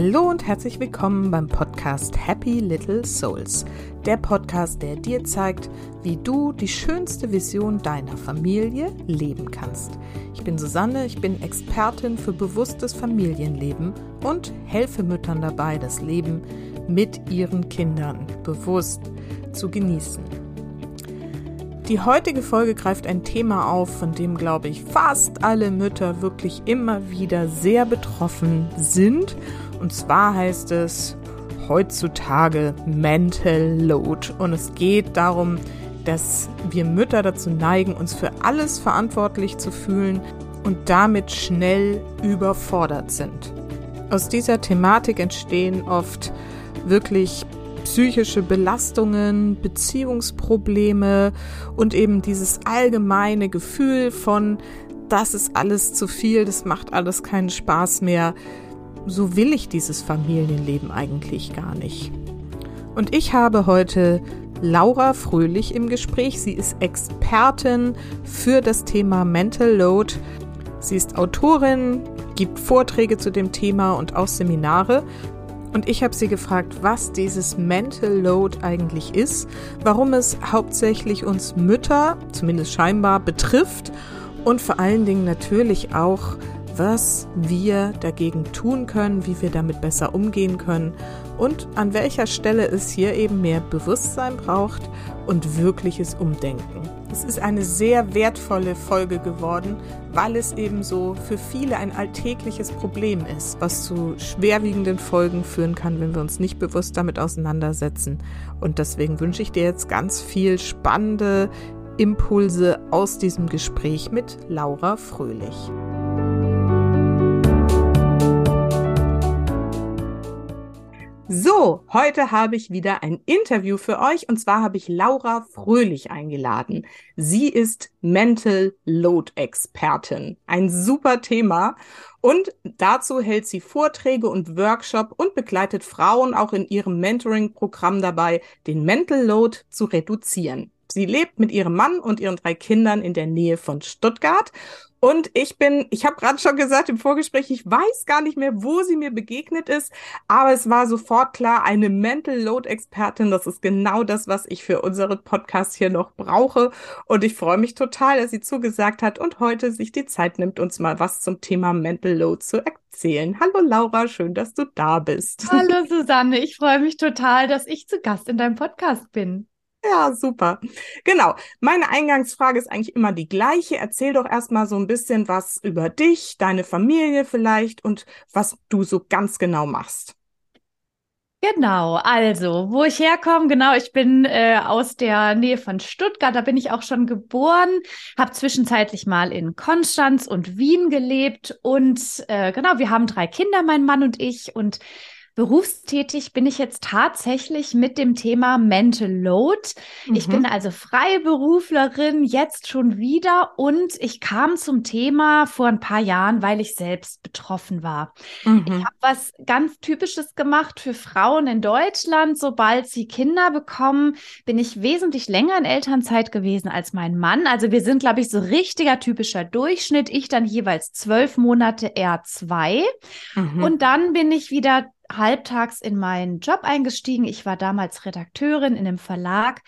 Hallo und herzlich willkommen beim Podcast Happy Little Souls. Der Podcast, der dir zeigt, wie du die schönste Vision deiner Familie leben kannst. Ich bin Susanne, ich bin Expertin für bewusstes Familienleben und helfe Müttern dabei, das Leben mit ihren Kindern bewusst zu genießen. Die heutige Folge greift ein Thema auf, von dem, glaube ich, fast alle Mütter wirklich immer wieder sehr betroffen sind und zwar heißt es heutzutage Mental Load. Und es geht darum, dass wir Mütter dazu neigen, uns für alles verantwortlich zu fühlen und damit schnell überfordert sind. Aus dieser Thematik entstehen oft wirklich psychische Belastungen, Beziehungsprobleme und eben dieses allgemeine Gefühl von, das ist alles zu viel, das macht alles keinen Spaß mehr so will ich dieses Familienleben eigentlich gar nicht. Und ich habe heute Laura Fröhlich im Gespräch. Sie ist Expertin für das Thema Mental Load. Sie ist Autorin, gibt Vorträge zu dem Thema und auch Seminare. Und ich habe sie gefragt, was dieses Mental Load eigentlich ist, warum es hauptsächlich uns Mütter, zumindest scheinbar, betrifft und vor allen Dingen natürlich auch, was wir dagegen tun können, wie wir damit besser umgehen können und an welcher Stelle es hier eben mehr Bewusstsein braucht und wirkliches Umdenken. Es ist eine sehr wertvolle Folge geworden, weil es eben so für viele ein alltägliches Problem ist, was zu schwerwiegenden Folgen führen kann, wenn wir uns nicht bewusst damit auseinandersetzen. Und deswegen wünsche ich dir jetzt ganz viel spannende Impulse aus diesem Gespräch mit Laura Fröhlich. So, heute habe ich wieder ein Interview für euch und zwar habe ich Laura Fröhlich eingeladen. Sie ist Mental Load Expertin. Ein super Thema und dazu hält sie Vorträge und Workshop und begleitet Frauen auch in ihrem Mentoring-Programm dabei, den Mental Load zu reduzieren. Sie lebt mit ihrem Mann und ihren drei Kindern in der Nähe von Stuttgart und ich bin, ich habe gerade schon gesagt im Vorgespräch, ich weiß gar nicht mehr, wo sie mir begegnet ist, aber es war sofort klar, eine Mental Load Expertin, das ist genau das, was ich für unseren Podcast hier noch brauche. Und ich freue mich total, dass sie zugesagt hat und heute sich die Zeit nimmt, uns mal was zum Thema Mental Load zu erzählen. Hallo Laura, schön, dass du da bist. Hallo Susanne, ich freue mich total, dass ich zu Gast in deinem Podcast bin. Ja, super. Genau. Meine Eingangsfrage ist eigentlich immer die gleiche. Erzähl doch erstmal so ein bisschen was über dich, deine Familie vielleicht und was du so ganz genau machst. Genau, also, wo ich herkomme, genau, ich bin äh, aus der Nähe von Stuttgart, da bin ich auch schon geboren, habe zwischenzeitlich mal in Konstanz und Wien gelebt und äh, genau, wir haben drei Kinder, mein Mann und ich und Berufstätig bin ich jetzt tatsächlich mit dem Thema Mental Load. Mhm. Ich bin also Freiberuflerin jetzt schon wieder und ich kam zum Thema vor ein paar Jahren, weil ich selbst betroffen war. Mhm. Ich habe was ganz Typisches gemacht für Frauen in Deutschland. Sobald sie Kinder bekommen, bin ich wesentlich länger in Elternzeit gewesen als mein Mann. Also wir sind, glaube ich, so richtiger typischer Durchschnitt. Ich dann jeweils zwölf Monate, er zwei. Mhm. Und dann bin ich wieder halbtags in meinen Job eingestiegen. Ich war damals Redakteurin in einem Verlag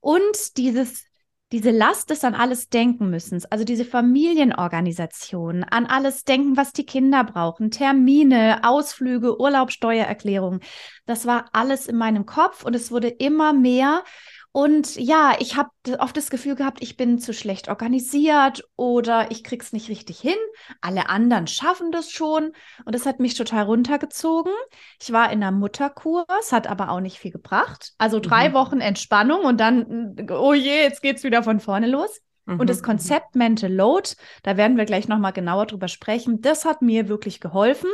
und dieses diese Last des an alles denken müssen, also diese Familienorganisation, an alles denken, was die Kinder brauchen, Termine, Ausflüge, Urlaub, Steuererklärung, das war alles in meinem Kopf und es wurde immer mehr und ja, ich habe oft das Gefühl gehabt, ich bin zu schlecht organisiert oder ich krieg's nicht richtig hin. Alle anderen schaffen das schon und das hat mich total runtergezogen. Ich war in einer Mutterkurs, hat aber auch nicht viel gebracht. Also drei mhm. Wochen Entspannung und dann, oh je, jetzt geht's wieder von vorne los. Mhm. Und das mhm. Konzept Mental Load, da werden wir gleich nochmal genauer drüber sprechen, das hat mir wirklich geholfen.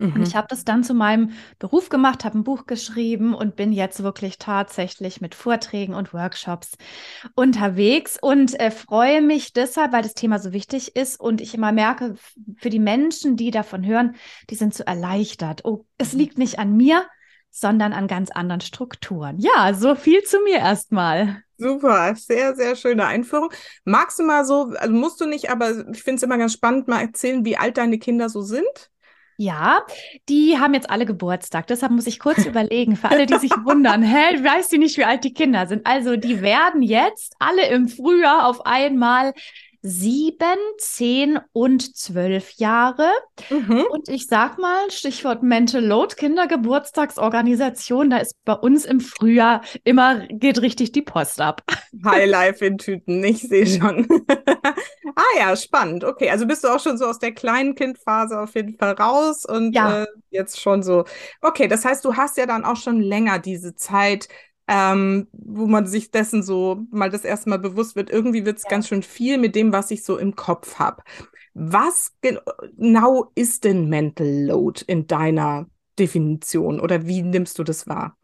Und ich mhm. habe das dann zu meinem Beruf gemacht, habe ein Buch geschrieben und bin jetzt wirklich tatsächlich mit Vorträgen und Workshops unterwegs und äh, freue mich deshalb, weil das Thema so wichtig ist und ich immer merke, für die Menschen, die davon hören, die sind so erleichtert. Oh, es mhm. liegt nicht an mir, sondern an ganz anderen Strukturen. Ja, so viel zu mir erstmal. Super, sehr, sehr schöne Einführung. Magst du mal so, also musst du nicht, aber ich finde es immer ganz spannend, mal erzählen, wie alt deine Kinder so sind? Ja, die haben jetzt alle Geburtstag. Deshalb muss ich kurz überlegen, für alle, die sich wundern, hä, weiß die nicht, wie alt die Kinder sind. Also die werden jetzt alle im Frühjahr auf einmal sieben, zehn und zwölf Jahre. Mhm. Und ich sag mal, Stichwort Mental Load, Kindergeburtstagsorganisation, da ist bei uns im Frühjahr immer, geht richtig die Post ab. Highlife in Tüten, ich sehe schon. ah ja, spannend. Okay, also bist du auch schon so aus der kleinen Kindphase auf jeden Fall raus und ja. äh, jetzt schon so. Okay, das heißt, du hast ja dann auch schon länger diese Zeit, ähm, wo man sich dessen so mal das erste Mal bewusst wird, irgendwie wird es ja. ganz schön viel mit dem, was ich so im Kopf habe. Was genau ist denn Mental Load in deiner Definition oder wie nimmst du das wahr?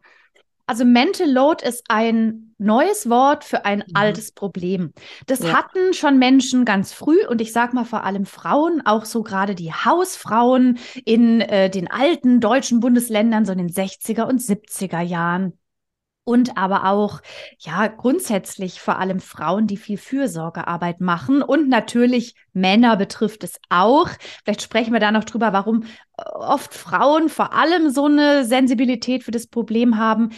Also Mental Load ist ein neues Wort für ein mhm. altes Problem. Das ja. hatten schon Menschen ganz früh und ich sage mal vor allem Frauen, auch so gerade die Hausfrauen in äh, den alten deutschen Bundesländern, so in den 60er und 70er Jahren und aber auch, ja, grundsätzlich vor allem Frauen, die viel Fürsorgearbeit machen und natürlich Männer betrifft es auch. Vielleicht sprechen wir da noch drüber, warum äh, oft Frauen vor allem so eine Sensibilität für das Problem haben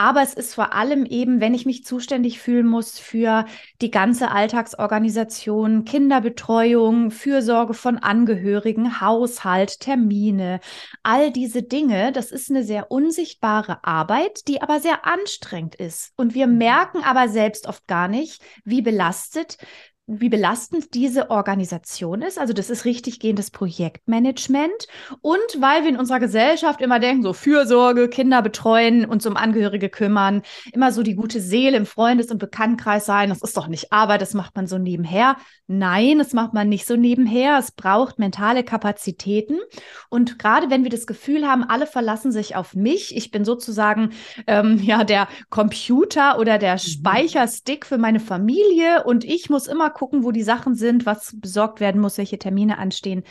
aber es ist vor allem eben, wenn ich mich zuständig fühlen muss für die ganze Alltagsorganisation, Kinderbetreuung, Fürsorge von Angehörigen, Haushalt, Termine, all diese Dinge, das ist eine sehr unsichtbare Arbeit, die aber sehr anstrengend ist. Und wir mhm. merken aber selbst oft gar nicht, wie belastet wie belastend diese Organisation ist. Also das ist richtig gehendes Projektmanagement. Und weil wir in unserer Gesellschaft immer denken, so Fürsorge, Kinder betreuen, uns um Angehörige kümmern, immer so die gute Seele im Freundes- und Bekanntenkreis sein, das ist doch nicht Arbeit, das macht man so nebenher. Nein, das macht man nicht so nebenher. Es braucht mentale Kapazitäten. Und gerade wenn wir das Gefühl haben, alle verlassen sich auf mich, ich bin sozusagen ähm, ja der Computer oder der mhm. Speicherstick für meine Familie und ich muss immer gucken, wo die Sachen sind, was besorgt werden muss, welche Termine anstehen,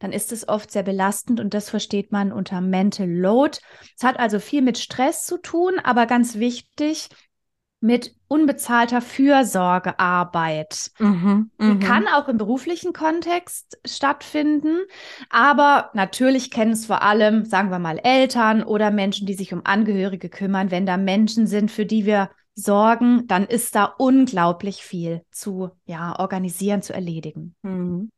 dann ist es oft sehr belastend und das versteht man unter Mental Load. Es hat also viel mit Stress zu tun, aber ganz wichtig, mit unbezahlter Fürsorgearbeit. Mhm, mhm. kann auch im beruflichen Kontext stattfinden, aber natürlich kennen es vor allem, sagen wir mal, Eltern oder Menschen, die sich um Angehörige kümmern. Wenn da Menschen sind, für die wir sorgen, dann ist da unglaublich viel zu ja, organisieren, zu erledigen. Mhm.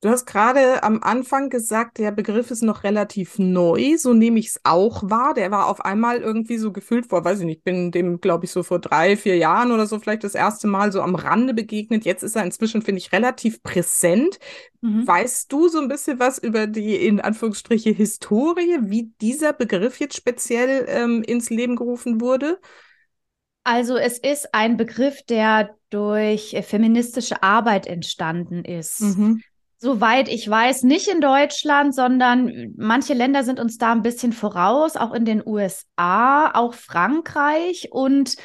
Du hast gerade am Anfang gesagt, der Begriff ist noch relativ neu, so nehme ich es auch wahr. Der war auf einmal irgendwie so gefühlt vor, weiß ich nicht, bin dem, glaube ich, so vor drei, vier Jahren oder so vielleicht das erste Mal so am Rande begegnet. Jetzt ist er inzwischen, finde ich, relativ präsent. Mhm. Weißt du so ein bisschen was über die, in Anführungsstriche, Historie, wie dieser Begriff jetzt speziell ähm, ins Leben gerufen wurde? Also es ist ein Begriff, der durch feministische Arbeit entstanden ist. Mhm. Soweit ich weiß, nicht in Deutschland, sondern manche Länder sind uns da ein bisschen voraus, auch in den USA, auch Frankreich. Und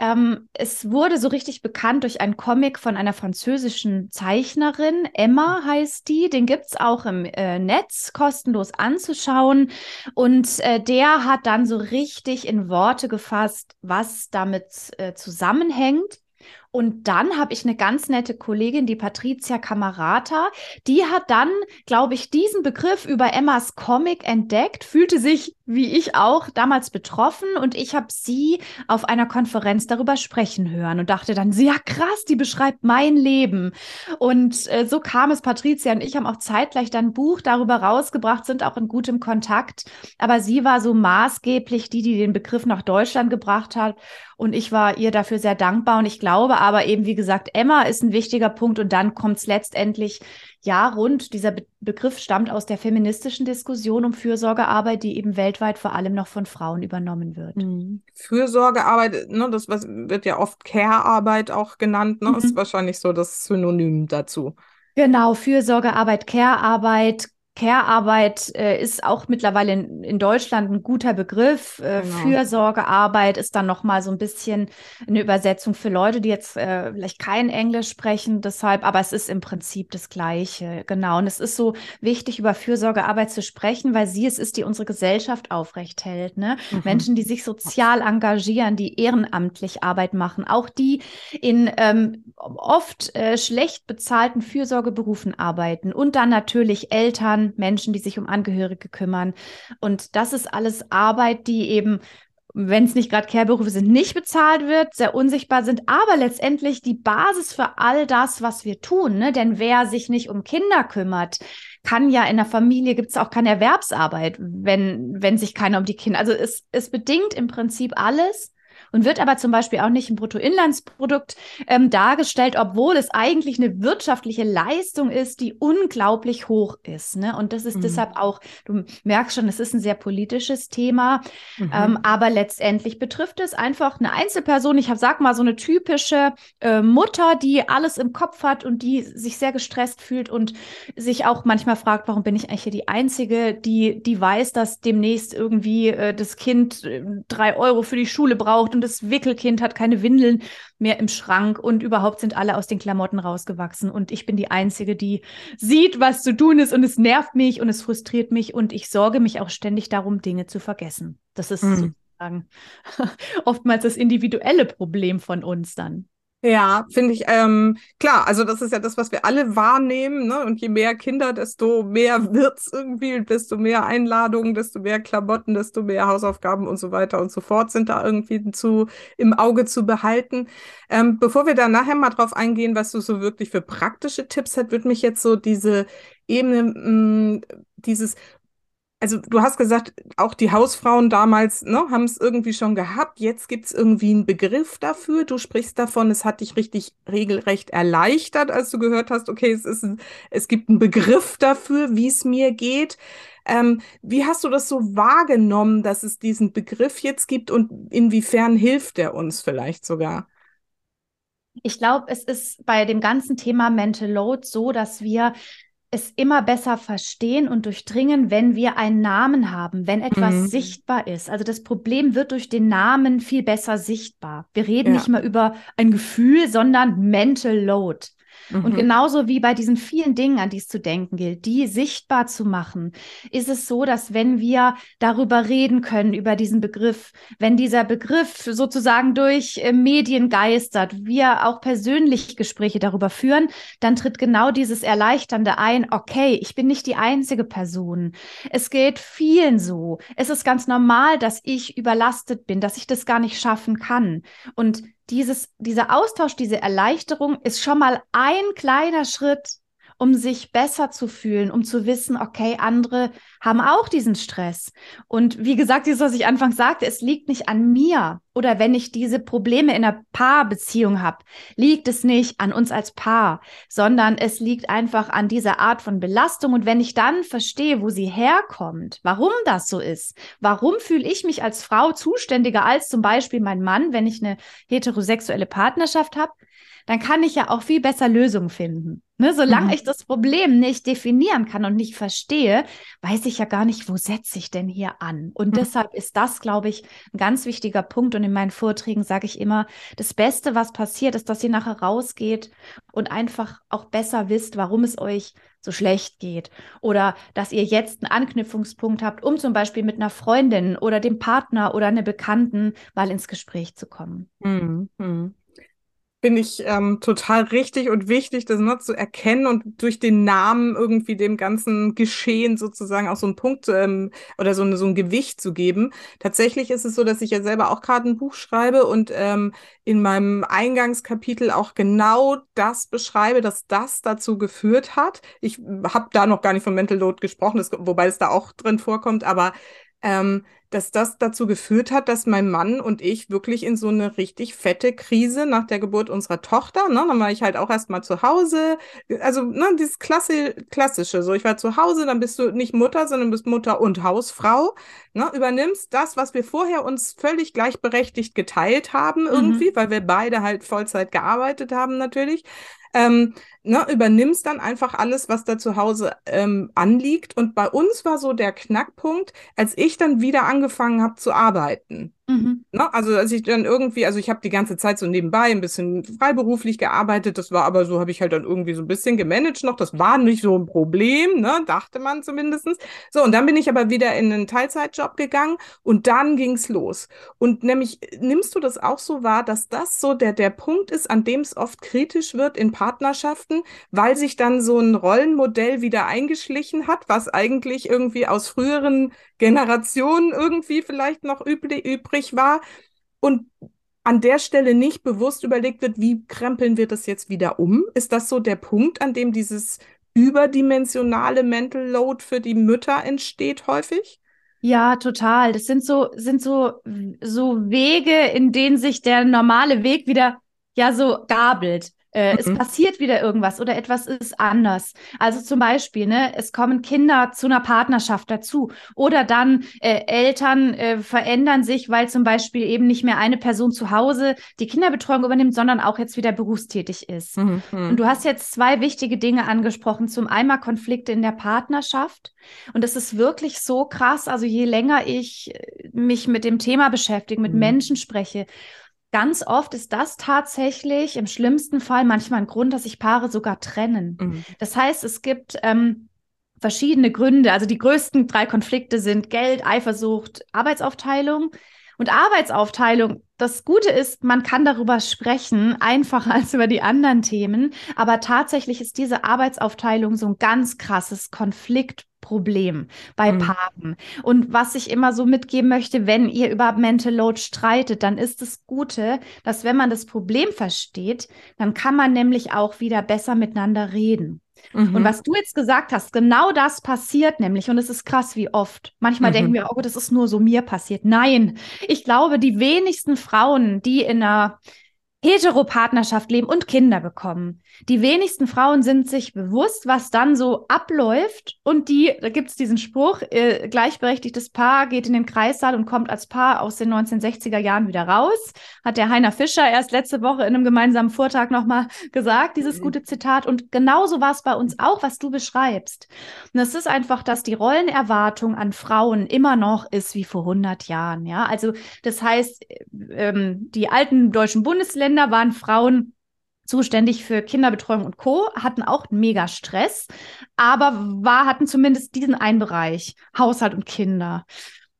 ähm, es wurde so richtig bekannt durch einen Comic von einer französischen Zeichnerin. Emma heißt die. Den gibt es auch im äh, Netz kostenlos anzuschauen. Und äh, der hat dann so richtig in Worte gefasst, was damit äh, zusammenhängt. Und dann habe ich eine ganz nette Kollegin, die Patricia Camarata, die hat dann, glaube ich, diesen Begriff über Emmas Comic entdeckt, fühlte sich, wie ich auch, damals betroffen und ich habe sie auf einer Konferenz darüber sprechen hören und dachte dann, ja krass, die beschreibt mein Leben. Und äh, so kam es, Patricia und ich haben auch zeitgleich dann ein Buch darüber rausgebracht, sind auch in gutem Kontakt. Aber sie war so maßgeblich die, die den Begriff nach Deutschland gebracht hat. Und ich war ihr dafür sehr dankbar. Und ich glaube aber eben, wie gesagt, Emma ist ein wichtiger Punkt. Und dann kommt es letztendlich, ja, rund. Dieser Be Begriff stammt aus der feministischen Diskussion um Fürsorgearbeit, die eben weltweit vor allem noch von Frauen übernommen wird. Mhm. Fürsorgearbeit, ne, das was, wird ja oft Care-Arbeit auch genannt, ne? Mhm. ist wahrscheinlich so das Synonym dazu. Genau, Fürsorgearbeit, Care-Arbeit, Care-Arbeit äh, ist auch mittlerweile in, in, Deutschland ein guter Begriff. Äh, genau. Fürsorgearbeit ist dann noch mal so ein bisschen eine Übersetzung für Leute, die jetzt äh, vielleicht kein Englisch sprechen. Deshalb, aber es ist im Prinzip das Gleiche. Genau. Und es ist so wichtig, über Fürsorgearbeit zu sprechen, weil sie es ist, die unsere Gesellschaft aufrecht hält. Ne? Mhm. Menschen, die sich sozial engagieren, die ehrenamtlich Arbeit machen, auch die in ähm, oft äh, schlecht bezahlten Fürsorgeberufen arbeiten und dann natürlich Eltern Eltern, Menschen, die sich um Angehörige kümmern. Und das ist alles Arbeit, die eben wenn es nicht gerade Care-Berufe sind, nicht bezahlt wird, sehr unsichtbar sind, aber letztendlich die Basis für all das, was wir tun. Ne? Denn wer sich nicht um Kinder kümmert, kann ja in der Familie gibt es auch keine Erwerbsarbeit, wenn, wenn sich keiner um die Kinder. Also es, es bedingt im Prinzip alles und wird aber zum Beispiel auch nicht im Bruttoinlandsprodukt ähm, dargestellt, obwohl es eigentlich eine wirtschaftliche Leistung ist, die unglaublich hoch ist. Ne? Und das ist mhm. deshalb auch, du merkst schon, es ist ein sehr politisches Thema, mhm. ähm, aber letztendlich betrifft es einfach eine Einzelperson. Ich habe, sag mal, so eine typische äh, Mutter, die alles im Kopf hat und die sich sehr gestresst fühlt und sich auch manchmal fragt, warum bin ich eigentlich hier die Einzige, die, die weiß, dass demnächst irgendwie äh, das Kind äh, drei Euro für die Schule braucht und das Wickelkind hat keine Windeln mehr im Schrank und überhaupt sind alle aus den Klamotten rausgewachsen und ich bin die Einzige, die sieht, was zu tun ist und es nervt mich und es frustriert mich und ich sorge mich auch ständig darum, Dinge zu vergessen. Das ist mhm. sozusagen oftmals das individuelle Problem von uns dann. Ja, finde ich, ähm, klar, also das ist ja das, was wir alle wahrnehmen, ne? Und je mehr Kinder, desto mehr wird's irgendwie, desto mehr Einladungen, desto mehr Klamotten, desto mehr Hausaufgaben und so weiter und so fort sind da irgendwie zu, im Auge zu behalten. Ähm, bevor wir da nachher mal drauf eingehen, was du so wirklich für praktische Tipps hast, würde mich jetzt so diese Ebene, mh, mm, dieses also du hast gesagt, auch die Hausfrauen damals ne, haben es irgendwie schon gehabt. Jetzt gibt es irgendwie einen Begriff dafür. Du sprichst davon, es hat dich richtig regelrecht erleichtert, als du gehört hast, okay, es, ist, es gibt einen Begriff dafür, wie es mir geht. Ähm, wie hast du das so wahrgenommen, dass es diesen Begriff jetzt gibt und inwiefern hilft er uns vielleicht sogar? Ich glaube, es ist bei dem ganzen Thema Mental Load so, dass wir es immer besser verstehen und durchdringen, wenn wir einen Namen haben, wenn etwas mhm. sichtbar ist. Also das Problem wird durch den Namen viel besser sichtbar. Wir reden ja. nicht mehr über ein Gefühl, sondern Mental Load. Mhm. Und genauso wie bei diesen vielen Dingen, an die es zu denken gilt, die sichtbar zu machen, ist es so, dass wenn wir darüber reden können, über diesen Begriff, wenn dieser Begriff sozusagen durch äh, Medien geistert, wir auch persönlich Gespräche darüber führen, dann tritt genau dieses Erleichternde ein, okay, ich bin nicht die einzige Person. Es geht vielen so. Es ist ganz normal, dass ich überlastet bin, dass ich das gar nicht schaffen kann. Und dieses, dieser Austausch, diese Erleichterung ist schon mal ein kleiner Schritt, um sich besser zu fühlen, um zu wissen, okay, andere haben auch diesen Stress. Und wie gesagt, dieses, was ich anfangs sagte, es liegt nicht an mir. Oder wenn ich diese Probleme in einer Paarbeziehung habe, liegt es nicht an uns als Paar, sondern es liegt einfach an dieser Art von Belastung. Und wenn ich dann verstehe, wo sie herkommt, warum das so ist, warum fühle ich mich als Frau zuständiger als zum Beispiel mein Mann, wenn ich eine heterosexuelle Partnerschaft habe, dann kann ich ja auch viel besser Lösungen finden. Ne, solange mhm. ich das Problem nicht definieren kann und nicht verstehe, weiß ich ja gar nicht, wo setze ich denn hier an. Und mhm. deshalb ist das, glaube ich, ein ganz wichtiger Punkt. Und in meinen Vorträgen sage ich immer, das Beste, was passiert, ist, dass ihr nachher rausgeht und einfach auch besser wisst, warum es euch so schlecht geht. Oder dass ihr jetzt einen Anknüpfungspunkt habt, um zum Beispiel mit einer Freundin oder dem Partner oder einer Bekannten mal ins Gespräch zu kommen. Mhm. Finde ich ähm, total richtig und wichtig, das ne, zu erkennen und durch den Namen irgendwie dem ganzen Geschehen sozusagen auch so einen Punkt ähm, oder so, so ein Gewicht zu geben. Tatsächlich ist es so, dass ich ja selber auch gerade ein Buch schreibe und ähm, in meinem Eingangskapitel auch genau das beschreibe, dass das dazu geführt hat. Ich habe da noch gar nicht von Mental Load gesprochen, das, wobei es da auch drin vorkommt, aber ähm, dass das dazu geführt hat, dass mein Mann und ich wirklich in so eine richtig fette Krise nach der Geburt unserer Tochter, ne, dann war ich halt auch erstmal zu Hause, also ne, dieses Klasse, klassische, so ich war zu Hause, dann bist du nicht Mutter, sondern bist Mutter und Hausfrau, ne, übernimmst das, was wir vorher uns völlig gleichberechtigt geteilt haben irgendwie, mhm. weil wir beide halt Vollzeit gearbeitet haben natürlich, ähm, ne, übernimmst dann einfach alles, was da zu Hause ähm, anliegt. Und bei uns war so der Knackpunkt, als ich dann wieder angefangen habe zu arbeiten. Mhm. Ne? Also als ich dann irgendwie, also ich habe die ganze Zeit so nebenbei ein bisschen freiberuflich gearbeitet, das war aber so, habe ich halt dann irgendwie so ein bisschen gemanagt noch, das war nicht so ein Problem, ne? dachte man zumindest. So, und dann bin ich aber wieder in einen Teilzeitjob gegangen und dann ging's los. Und nämlich, nimmst du das auch so wahr, dass das so der, der Punkt ist, an dem es oft kritisch wird in Partnerschaften, weil sich dann so ein Rollenmodell wieder eingeschlichen hat, was eigentlich irgendwie aus früheren Generationen irgendwie vielleicht noch übrig, übrig war und an der Stelle nicht bewusst überlegt wird, wie krempeln wir das jetzt wieder um? Ist das so der Punkt, an dem dieses überdimensionale Mental Load für die Mütter entsteht häufig? Ja, total. Das sind so, sind so, so Wege, in denen sich der normale Weg wieder ja so gabelt. Äh, mhm. Es passiert wieder irgendwas oder etwas ist anders. Also zum Beispiel, ne, es kommen Kinder zu einer Partnerschaft dazu oder dann äh, Eltern äh, verändern sich, weil zum Beispiel eben nicht mehr eine Person zu Hause die Kinderbetreuung übernimmt, sondern auch jetzt wieder berufstätig ist. Mhm. Und du hast jetzt zwei wichtige Dinge angesprochen. Zum einen Konflikte in der Partnerschaft. Und es ist wirklich so krass. Also je länger ich äh, mich mit dem Thema beschäftige, mit mhm. Menschen spreche, Ganz oft ist das tatsächlich im schlimmsten Fall manchmal ein Grund, dass sich Paare sogar trennen. Mhm. Das heißt, es gibt ähm, verschiedene Gründe. Also die größten drei Konflikte sind Geld, Eifersucht, Arbeitsaufteilung. Und Arbeitsaufteilung, das Gute ist, man kann darüber sprechen, einfacher als über die anderen Themen. Aber tatsächlich ist diese Arbeitsaufteilung so ein ganz krasses Konflikt Problem bei mhm. Paaren. Und was ich immer so mitgeben möchte, wenn ihr über Mental Load streitet, dann ist das Gute, dass wenn man das Problem versteht, dann kann man nämlich auch wieder besser miteinander reden. Mhm. Und was du jetzt gesagt hast, genau das passiert nämlich. Und es ist krass, wie oft. Manchmal mhm. denken wir, oh, das ist nur so mir passiert. Nein, ich glaube, die wenigsten Frauen, die in einer Heteropartnerschaft leben und Kinder bekommen. Die wenigsten Frauen sind sich bewusst, was dann so abläuft. Und die, da gibt es diesen Spruch, äh, gleichberechtigtes Paar geht in den Kreissaal und kommt als Paar aus den 1960er Jahren wieder raus. Hat der Heiner Fischer erst letzte Woche in einem gemeinsamen Vortrag nochmal gesagt, dieses mhm. gute Zitat. Und genauso war es bei uns auch, was du beschreibst. Und es ist einfach, dass die Rollenerwartung an Frauen immer noch ist wie vor 100 Jahren. Ja, also das heißt, ähm, die alten deutschen Bundesländer Länder waren Frauen zuständig für Kinderbetreuung und Co., hatten auch mega Stress, aber war, hatten zumindest diesen einen Bereich, Haushalt und Kinder.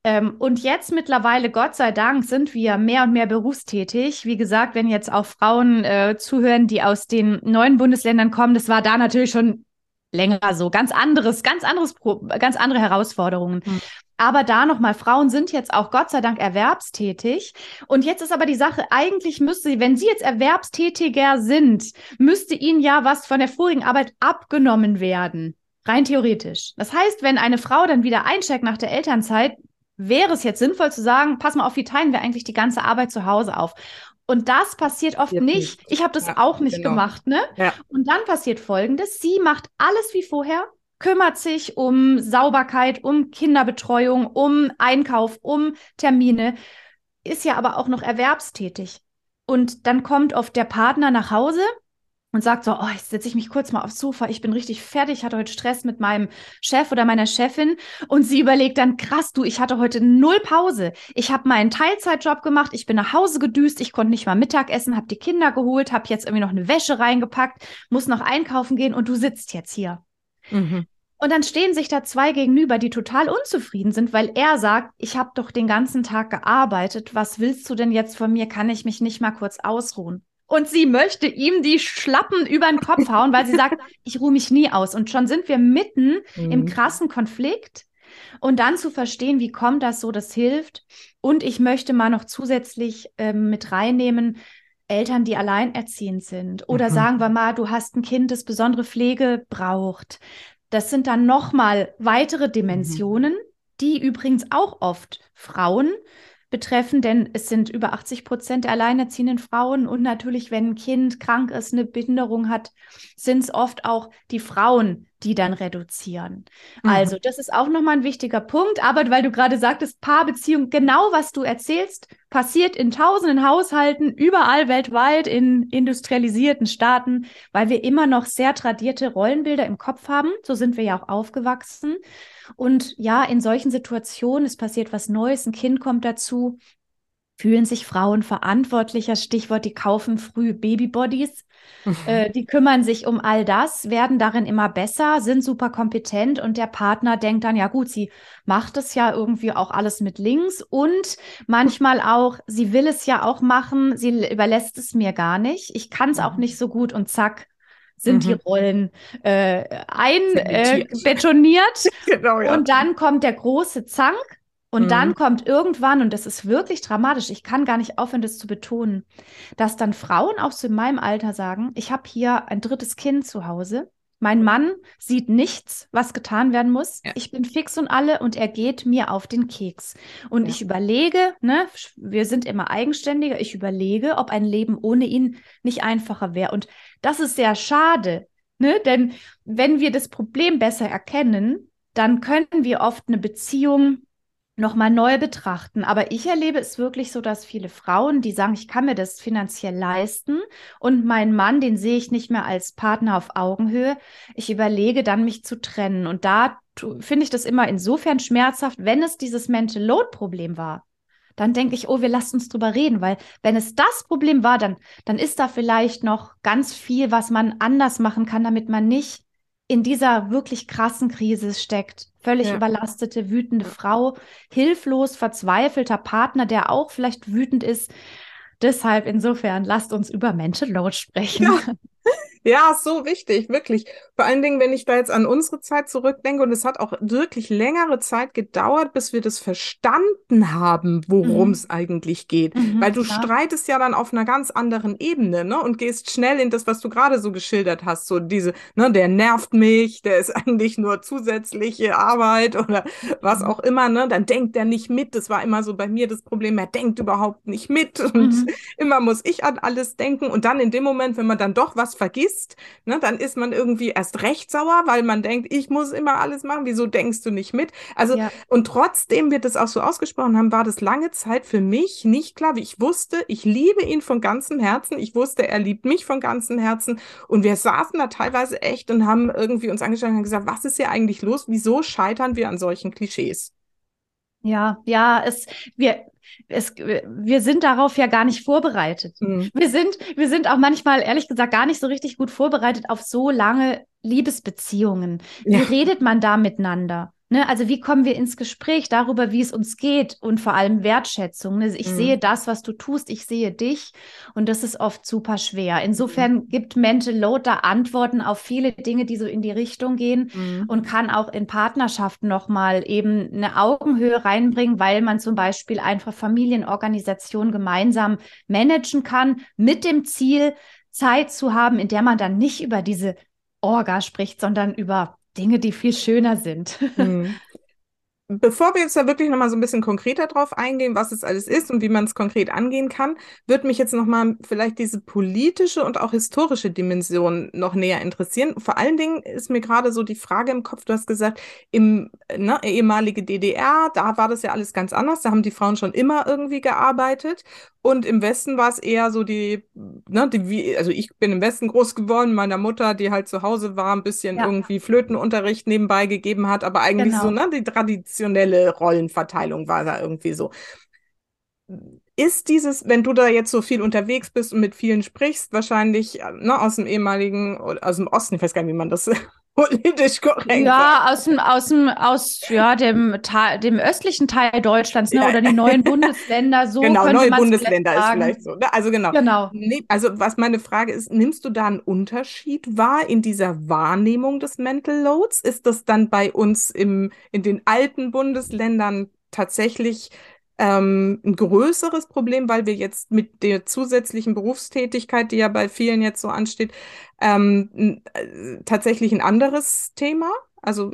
Ähm, und jetzt mittlerweile, Gott sei Dank, sind wir mehr und mehr berufstätig. Wie gesagt, wenn jetzt auch Frauen äh, zuhören, die aus den neuen Bundesländern kommen, das war da natürlich schon länger so. Ganz anderes, ganz anderes, ganz andere Herausforderungen. Mhm. Aber da nochmal, Frauen sind jetzt auch Gott sei Dank erwerbstätig. Und jetzt ist aber die Sache, eigentlich müsste sie, wenn sie jetzt erwerbstätiger sind, müsste ihnen ja was von der vorigen Arbeit abgenommen werden. Rein theoretisch. Das heißt, wenn eine Frau dann wieder eincheckt nach der Elternzeit, wäre es jetzt sinnvoll zu sagen, pass mal auf, wie teilen wir eigentlich die ganze Arbeit zu Hause auf? Und das passiert oft nicht. nicht. Ich habe das ja, auch nicht genau. gemacht, ne? Ja. Und dann passiert Folgendes: Sie macht alles wie vorher, kümmert sich um Sauberkeit, um Kinderbetreuung, um Einkauf, um Termine, ist ja aber auch noch erwerbstätig. Und dann kommt oft der Partner nach Hause und sagt so, oh, jetzt setze ich mich kurz mal aufs Sofa, ich bin richtig fertig, hatte heute Stress mit meinem Chef oder meiner Chefin und sie überlegt dann, krass, du, ich hatte heute null Pause. Ich habe meinen Teilzeitjob gemacht, ich bin nach Hause gedüst, ich konnte nicht mal Mittag essen, habe die Kinder geholt, habe jetzt irgendwie noch eine Wäsche reingepackt, muss noch einkaufen gehen und du sitzt jetzt hier. Mhm. Und dann stehen sich da zwei gegenüber, die total unzufrieden sind, weil er sagt, ich habe doch den ganzen Tag gearbeitet, was willst du denn jetzt von mir, kann ich mich nicht mal kurz ausruhen? und sie möchte ihm die Schlappen über den Kopf hauen, weil sie sagt, ich ruhe mich nie aus. Und schon sind wir mitten mhm. im krassen Konflikt. Und dann zu verstehen, wie kommt das so, das hilft. Und ich möchte mal noch zusätzlich ähm, mit reinnehmen, Eltern, die alleinerziehend sind. Oder mhm. sagen wir mal, du hast ein Kind, das besondere Pflege braucht. Das sind dann nochmal weitere mhm. Dimensionen, mhm. die übrigens auch oft Frauen betreffen, denn es sind über 80 Prozent der alleinerziehenden Frauen und natürlich, wenn ein Kind krank ist, eine Behinderung hat, sind es oft auch die Frauen, die dann reduzieren. Mhm. Also, das ist auch nochmal ein wichtiger Punkt. Aber weil du gerade sagtest, Paarbeziehung, genau was du erzählst, passiert in tausenden Haushalten, überall weltweit, in industrialisierten Staaten, weil wir immer noch sehr tradierte Rollenbilder im Kopf haben. So sind wir ja auch aufgewachsen. Und ja, in solchen Situationen, es passiert was Neues, ein Kind kommt dazu, fühlen sich Frauen verantwortlicher. Stichwort, die kaufen früh Babybodies. äh, die kümmern sich um all das, werden darin immer besser, sind super kompetent und der Partner denkt dann, ja gut, sie macht es ja irgendwie auch alles mit links und manchmal auch, sie will es ja auch machen, sie überlässt es mir gar nicht. Ich kann es auch mhm. nicht so gut und zack, sind mhm. die Rollen äh, einbetoniert. Äh, genau, ja. Und dann kommt der große Zank und mhm. dann kommt irgendwann, und das ist wirklich dramatisch, ich kann gar nicht aufhören, das zu betonen, dass dann Frauen auch so in meinem Alter sagen, ich habe hier ein drittes Kind zu Hause. Mein Mann sieht nichts, was getan werden muss. Ja. Ich bin fix und alle und er geht mir auf den Keks. Und ja. ich überlege, ne, wir sind immer eigenständiger, ich überlege, ob ein Leben ohne ihn nicht einfacher wäre. Und das ist sehr schade, ne? Denn wenn wir das Problem besser erkennen, dann können wir oft eine Beziehung nochmal neu betrachten. Aber ich erlebe es wirklich so, dass viele Frauen, die sagen, ich kann mir das finanziell leisten und meinen Mann, den sehe ich nicht mehr als Partner auf Augenhöhe. Ich überlege dann, mich zu trennen. Und da finde ich das immer insofern schmerzhaft, wenn es dieses Mental Load Problem war. Dann denke ich, oh, wir lassen uns drüber reden, weil wenn es das Problem war, dann, dann ist da vielleicht noch ganz viel, was man anders machen kann, damit man nicht in dieser wirklich krassen Krise steckt. Völlig ja. überlastete, wütende Frau, hilflos, verzweifelter Partner, der auch vielleicht wütend ist. Deshalb insofern lasst uns über Mental Load sprechen. Ja. Ja, so wichtig, wirklich. Vor allen Dingen, wenn ich da jetzt an unsere Zeit zurückdenke, und es hat auch wirklich längere Zeit gedauert, bis wir das verstanden haben, worum es mhm. eigentlich geht. Mhm, Weil du klar. streitest ja dann auf einer ganz anderen Ebene, ne? Und gehst schnell in das, was du gerade so geschildert hast. So diese, ne, der nervt mich, der ist eigentlich nur zusätzliche Arbeit oder was mhm. auch immer, ne? Dann denkt er nicht mit. Das war immer so bei mir das Problem, er denkt überhaupt nicht mit. Und mhm. immer muss ich an alles denken. Und dann in dem Moment, wenn man dann doch was vergisst, ist, ne, dann ist man irgendwie erst recht sauer, weil man denkt, ich muss immer alles machen. Wieso denkst du nicht mit? Also, ja. und trotzdem wir das auch so ausgesprochen haben, war das lange Zeit für mich nicht klar, wie ich wusste, ich liebe ihn von ganzem Herzen. Ich wusste, er liebt mich von ganzem Herzen. Und wir saßen da teilweise echt und haben irgendwie uns angeschaut und gesagt, was ist hier eigentlich los? Wieso scheitern wir an solchen Klischees? Ja, ja, es, wir, es, wir sind darauf ja gar nicht vorbereitet. Mhm. Wir sind, wir sind auch manchmal, ehrlich gesagt, gar nicht so richtig gut vorbereitet auf so lange Liebesbeziehungen. Wie ja. redet man da miteinander? Ne, also wie kommen wir ins Gespräch darüber, wie es uns geht und vor allem Wertschätzung. Ne? Ich mhm. sehe das, was du tust, ich sehe dich und das ist oft super schwer. Insofern mhm. gibt Mental Load da Antworten auf viele Dinge, die so in die Richtung gehen mhm. und kann auch in Partnerschaften nochmal eben eine Augenhöhe reinbringen, weil man zum Beispiel einfach Familienorganisationen gemeinsam managen kann mit dem Ziel, Zeit zu haben, in der man dann nicht über diese Orga spricht, sondern über Dinge, die viel schöner sind. Mhm. Bevor wir jetzt da wirklich nochmal so ein bisschen konkreter drauf eingehen, was es alles ist und wie man es konkret angehen kann, würde mich jetzt nochmal vielleicht diese politische und auch historische Dimension noch näher interessieren. Vor allen Dingen ist mir gerade so die Frage im Kopf, du hast gesagt, im ne, ehemalige DDR, da war das ja alles ganz anders, da haben die Frauen schon immer irgendwie gearbeitet und im Westen war es eher so die, ne, die, also ich bin im Westen groß geworden, meiner Mutter, die halt zu Hause war, ein bisschen ja. irgendwie Flötenunterricht nebenbei gegeben hat, aber eigentlich genau. so, ne, die traditionelle Rollenverteilung war da irgendwie so. Ist dieses, wenn du da jetzt so viel unterwegs bist und mit vielen sprichst, wahrscheinlich ne, aus dem ehemaligen, aus dem Osten, ich weiß gar nicht, wie man das politisch korrekt. Ja, aus dem, aus dem, aus ja, dem, dem östlichen Teil Deutschlands, ne? Oder die neuen Bundesländer, so. Genau, neue Bundesländer ist vielleicht so. Ne? Also genau. genau. Also was meine Frage ist, nimmst du da einen Unterschied wahr in dieser Wahrnehmung des Mental Loads? Ist das dann bei uns im, in den alten Bundesländern tatsächlich ähm, ein größeres Problem, weil wir jetzt mit der zusätzlichen Berufstätigkeit, die ja bei vielen jetzt so ansteht, ähm, äh, tatsächlich ein anderes Thema. Also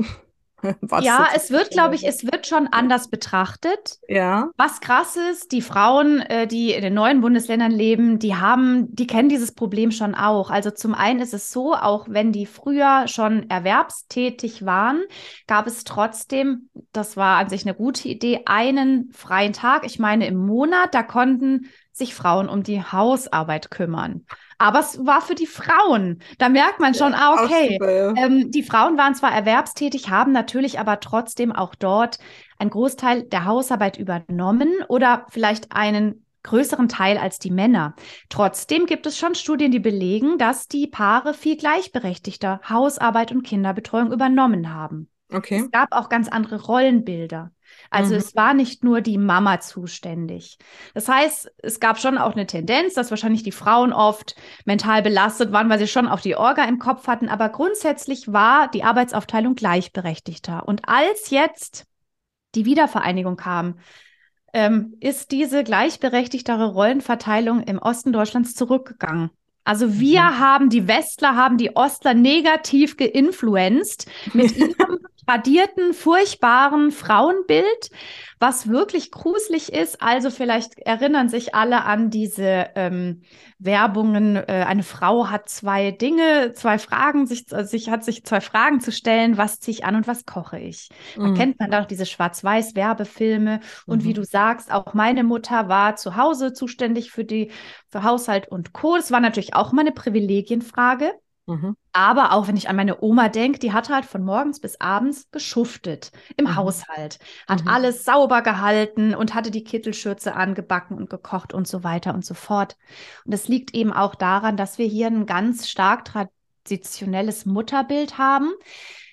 ja, es wird, glaube ich, es wird schon anders betrachtet. Ja. Was krass ist, die Frauen, äh, die in den neuen Bundesländern leben, die haben, die kennen dieses Problem schon auch. Also zum einen ist es so, auch wenn die früher schon erwerbstätig waren, gab es trotzdem, das war an sich eine gute Idee, einen freien Tag. Ich meine im Monat, da konnten sich Frauen um die Hausarbeit kümmern. Aber es war für die Frauen. Da merkt man schon, ja, ah, okay, super, ja. ähm, die Frauen waren zwar erwerbstätig, haben natürlich aber trotzdem auch dort einen Großteil der Hausarbeit übernommen oder vielleicht einen größeren Teil als die Männer. Trotzdem gibt es schon Studien, die belegen, dass die Paare viel gleichberechtigter Hausarbeit und Kinderbetreuung übernommen haben. Okay. Es gab auch ganz andere Rollenbilder. Also mhm. es war nicht nur die Mama zuständig. Das heißt, es gab schon auch eine Tendenz, dass wahrscheinlich die Frauen oft mental belastet waren, weil sie schon auch die Orga im Kopf hatten. Aber grundsätzlich war die Arbeitsaufteilung gleichberechtigter. Und als jetzt die Wiedervereinigung kam, ähm, ist diese gleichberechtigtere Rollenverteilung im Osten Deutschlands zurückgegangen. Also wir mhm. haben, die Westler haben die Ostler negativ geinfluenzt mit ihrem tradierten, furchtbaren Frauenbild, was wirklich gruselig ist. Also vielleicht erinnern sich alle an diese ähm, Werbungen. Äh, eine Frau hat zwei Dinge, zwei Fragen, sich, äh, sich hat sich zwei Fragen zu stellen. Was ziehe ich an und was koche ich? Da mhm. kennt man doch diese Schwarz-Weiß-Werbefilme. Und mhm. wie du sagst, auch meine Mutter war zu Hause zuständig für die, für Haushalt und Co. Das war natürlich auch mal eine Privilegienfrage. Mhm. Aber auch wenn ich an meine Oma denke, die hat halt von morgens bis abends geschuftet im mhm. Haushalt, hat mhm. alles sauber gehalten und hatte die Kittelschürze angebacken und gekocht und so weiter und so fort. Und das liegt eben auch daran, dass wir hier ein ganz stark traditionelles Mutterbild haben.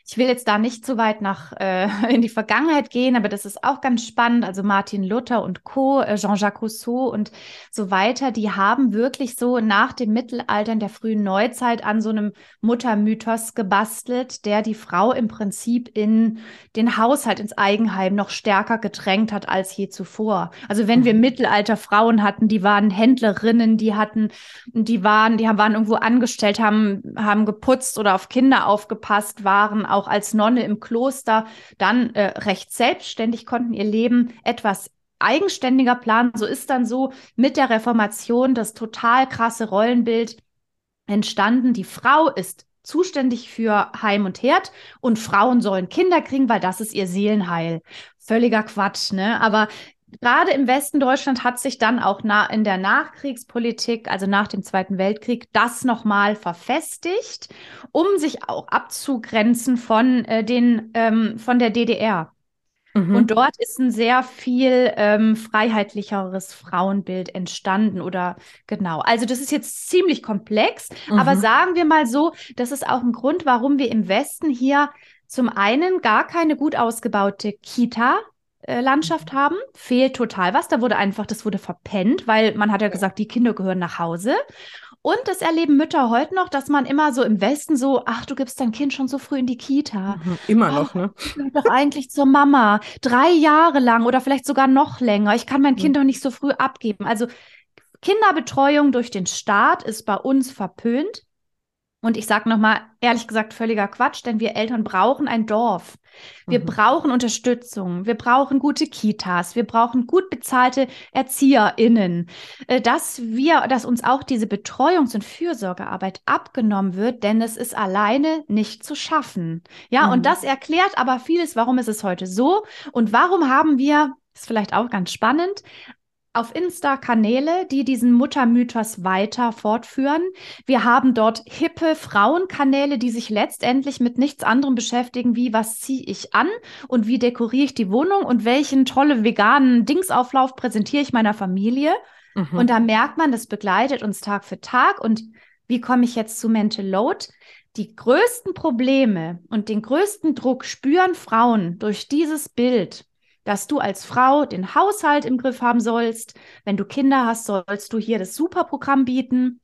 Ich will jetzt da nicht zu weit nach äh, in die Vergangenheit gehen, aber das ist auch ganz spannend. Also Martin Luther und Co., äh, Jean-Jacques Rousseau und so weiter, die haben wirklich so nach dem Mittelalter in der frühen Neuzeit an so einem Muttermythos gebastelt, der die Frau im Prinzip in den Haushalt, ins Eigenheim noch stärker gedrängt hat als je zuvor. Also wenn wir mhm. Mittelalter Frauen hatten, die waren Händlerinnen, die hatten, die waren, die waren irgendwo angestellt, haben, haben geputzt oder auf Kinder aufgepasst, waren auch als Nonne im Kloster dann äh, recht selbstständig, konnten ihr Leben etwas eigenständiger planen. So ist dann so mit der Reformation das total krasse Rollenbild entstanden. Die Frau ist zuständig für Heim und Herd und Frauen sollen Kinder kriegen, weil das ist ihr Seelenheil. Völliger Quatsch, ne? Aber gerade im Westen Deutschland hat sich dann auch in der Nachkriegspolitik, also nach dem Zweiten Weltkrieg, das nochmal verfestigt, um sich auch abzugrenzen von äh, den ähm, von der DDR. Mhm. Und dort ist ein sehr viel ähm, freiheitlicheres Frauenbild entstanden oder genau. Also das ist jetzt ziemlich komplex, mhm. aber sagen wir mal so, das ist auch ein Grund, warum wir im Westen hier zum einen gar keine gut ausgebaute Kita Landschaft mhm. haben. Fehlt total was. Da wurde einfach, das wurde verpennt, weil man hat ja gesagt, die Kinder gehören nach Hause. Und das erleben Mütter heute noch, dass man immer so im Westen so, ach, du gibst dein Kind schon so früh in die Kita. Mhm, immer oh, noch, ne? Ich will doch eigentlich zur Mama. Drei Jahre lang oder vielleicht sogar noch länger. Ich kann mein Kind mhm. doch nicht so früh abgeben. Also Kinderbetreuung durch den Staat ist bei uns verpönt. Und ich sage nochmal, ehrlich gesagt, völliger Quatsch, denn wir Eltern brauchen ein Dorf. Wir mhm. brauchen Unterstützung. Wir brauchen gute Kitas. Wir brauchen gut bezahlte ErzieherInnen. Äh, dass wir, dass uns auch diese Betreuungs- und Fürsorgearbeit abgenommen wird, denn es ist alleine nicht zu schaffen. Ja, mhm. und das erklärt aber vieles, warum ist es heute so und warum haben wir, ist vielleicht auch ganz spannend, auf Insta Kanäle, die diesen Muttermythos weiter fortführen. Wir haben dort hippe Frauenkanäle, die sich letztendlich mit nichts anderem beschäftigen, wie was ziehe ich an und wie dekoriere ich die Wohnung und welchen tolle veganen Dingsauflauf präsentiere ich meiner Familie. Mhm. Und da merkt man, das begleitet uns Tag für Tag. Und wie komme ich jetzt zu Mental Load? Die größten Probleme und den größten Druck spüren Frauen durch dieses Bild dass du als Frau den Haushalt im Griff haben sollst. Wenn du Kinder hast, sollst du hier das Superprogramm bieten.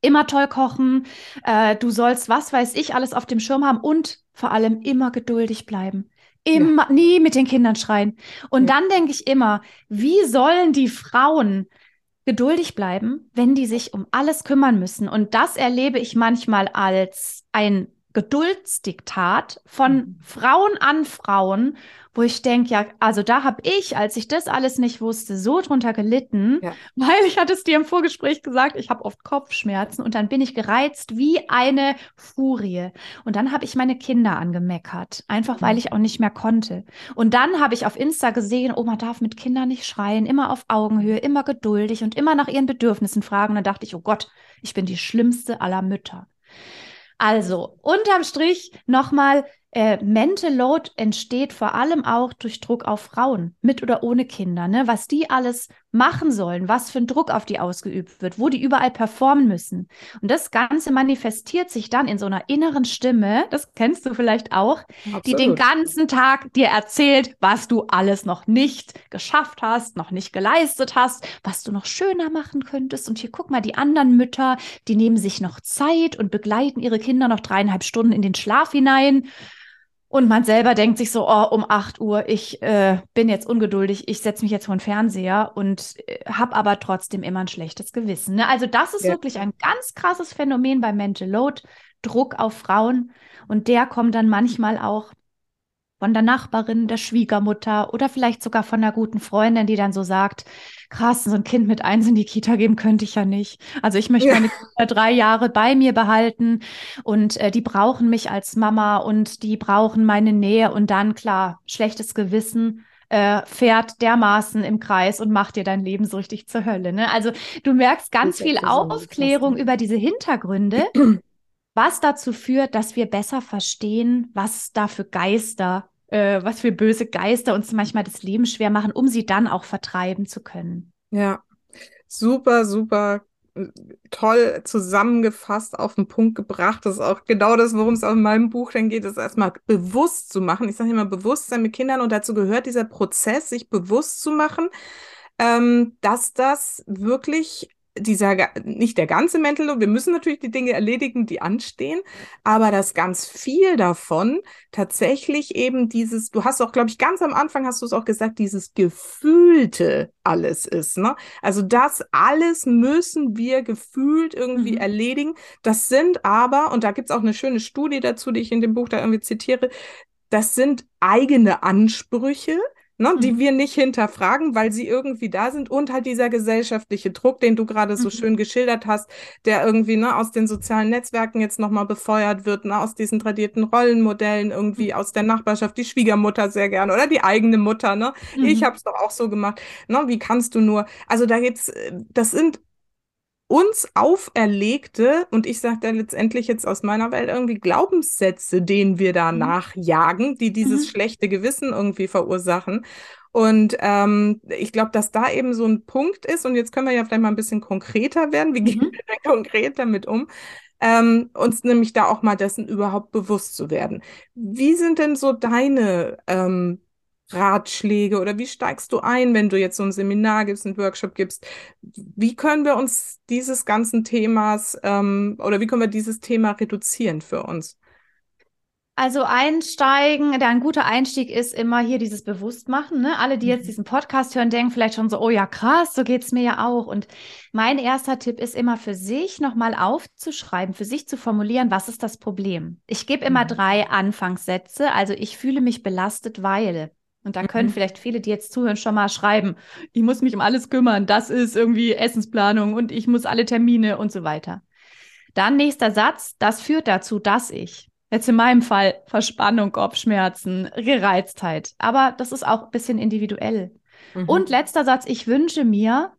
Immer toll kochen. Äh, du sollst, was weiß ich, alles auf dem Schirm haben und vor allem immer geduldig bleiben. Immer, ja. nie mit den Kindern schreien. Und ja. dann denke ich immer, wie sollen die Frauen geduldig bleiben, wenn die sich um alles kümmern müssen? Und das erlebe ich manchmal als ein Geduldsdiktat von mhm. Frauen an Frauen, wo ich denke, ja, also da habe ich, als ich das alles nicht wusste, so drunter gelitten, ja. weil ich hatte es dir im Vorgespräch gesagt, ich habe oft Kopfschmerzen und dann bin ich gereizt wie eine Furie. Und dann habe ich meine Kinder angemeckert, einfach weil mhm. ich auch nicht mehr konnte. Und dann habe ich auf Insta gesehen, oh, man darf mit Kindern nicht schreien, immer auf Augenhöhe, immer geduldig und immer nach ihren Bedürfnissen fragen. Und dann dachte ich, oh Gott, ich bin die schlimmste aller Mütter. Also, unterm Strich nochmal, äh, Mental Load entsteht vor allem auch durch Druck auf Frauen, mit oder ohne Kinder, ne? was die alles machen sollen, was für ein Druck auf die ausgeübt wird, wo die überall performen müssen. Und das Ganze manifestiert sich dann in so einer inneren Stimme, das kennst du vielleicht auch, Absolut. die den ganzen Tag dir erzählt, was du alles noch nicht geschafft hast, noch nicht geleistet hast, was du noch schöner machen könntest. Und hier guck mal, die anderen Mütter, die nehmen sich noch Zeit und begleiten ihre Kinder noch dreieinhalb Stunden in den Schlaf hinein. Und man selber denkt sich so, oh, um 8 Uhr, ich äh, bin jetzt ungeduldig, ich setze mich jetzt vor den Fernseher und äh, habe aber trotzdem immer ein schlechtes Gewissen. Ne? Also das ist ja. wirklich ein ganz krasses Phänomen bei Mental Load, Druck auf Frauen. Und der kommt dann manchmal auch von der Nachbarin, der Schwiegermutter oder vielleicht sogar von einer guten Freundin, die dann so sagt, krass, so ein Kind mit eins in die Kita geben könnte ich ja nicht. Also ich möchte ja. meine Kinder drei Jahre bei mir behalten und äh, die brauchen mich als Mama und die brauchen meine Nähe und dann, klar, schlechtes Gewissen. Äh, fährt dermaßen im Kreis und macht dir dein Leben so richtig zur Hölle. Ne? Also du merkst ganz viel Aufklärung über diese Hintergründe, was dazu führt, dass wir besser verstehen, was da für Geister, äh, was für böse Geister uns manchmal das Leben schwer machen, um sie dann auch vertreiben zu können. Ja, super, super äh, toll zusammengefasst, auf den Punkt gebracht. Das ist auch genau das, worum es auch in meinem Buch dann geht, ist erstmal bewusst zu machen. Ich sage immer Bewusstsein mit Kindern und dazu gehört dieser Prozess, sich bewusst zu machen, ähm, dass das wirklich dieser, nicht der ganze Mental Load, wir müssen natürlich die Dinge erledigen, die anstehen, aber dass ganz viel davon tatsächlich eben dieses, du hast auch, glaube ich, ganz am Anfang hast du es auch gesagt, dieses gefühlte alles ist. Ne? Also das alles müssen wir gefühlt irgendwie mhm. erledigen. Das sind aber, und da gibt es auch eine schöne Studie dazu, die ich in dem Buch da irgendwie zitiere, das sind eigene Ansprüche, ne, mhm. die wir nicht hinterfragen, weil sie irgendwie da sind und halt dieser gesellschaftliche Druck, den du gerade so mhm. schön geschildert hast, der irgendwie ne, aus den sozialen Netzwerken jetzt nochmal befeuert wird, ne, aus diesen tradierten Rollenmodellen irgendwie mhm. aus der Nachbarschaft, die Schwiegermutter sehr gerne oder die eigene Mutter, ne? Mhm. Ich habe es doch auch so gemacht. Ne, wie kannst du nur? Also da gibt's, äh, das sind uns auferlegte, und ich sage da letztendlich jetzt aus meiner Welt irgendwie Glaubenssätze, denen wir da mhm. nachjagen, die dieses mhm. schlechte Gewissen irgendwie verursachen. Und ähm, ich glaube, dass da eben so ein Punkt ist, und jetzt können wir ja vielleicht mal ein bisschen konkreter werden. Wie gehen mhm. wir denn konkret damit um? Ähm, uns nämlich da auch mal dessen überhaupt bewusst zu werden. Wie sind denn so deine ähm, Ratschläge oder wie steigst du ein, wenn du jetzt so ein Seminar gibst, einen Workshop gibst? Wie können wir uns dieses ganzen Themas ähm, oder wie können wir dieses Thema reduzieren für uns? Also einsteigen, der ein guter Einstieg ist immer hier dieses Bewusstmachen. Ne? Alle, die jetzt mhm. diesen Podcast hören, denken vielleicht schon so, oh ja, krass, so geht's mir ja auch. Und mein erster Tipp ist immer für sich nochmal aufzuschreiben, für sich zu formulieren, was ist das Problem? Ich gebe immer mhm. drei Anfangssätze. Also ich fühle mich belastet, weil. Und da können mhm. vielleicht viele, die jetzt zuhören, schon mal schreiben, ich muss mich um alles kümmern, das ist irgendwie Essensplanung und ich muss alle Termine und so weiter. Dann nächster Satz, das führt dazu, dass ich, jetzt in meinem Fall Verspannung, Kopfschmerzen, Gereiztheit, aber das ist auch ein bisschen individuell. Mhm. Und letzter Satz, ich wünsche mir,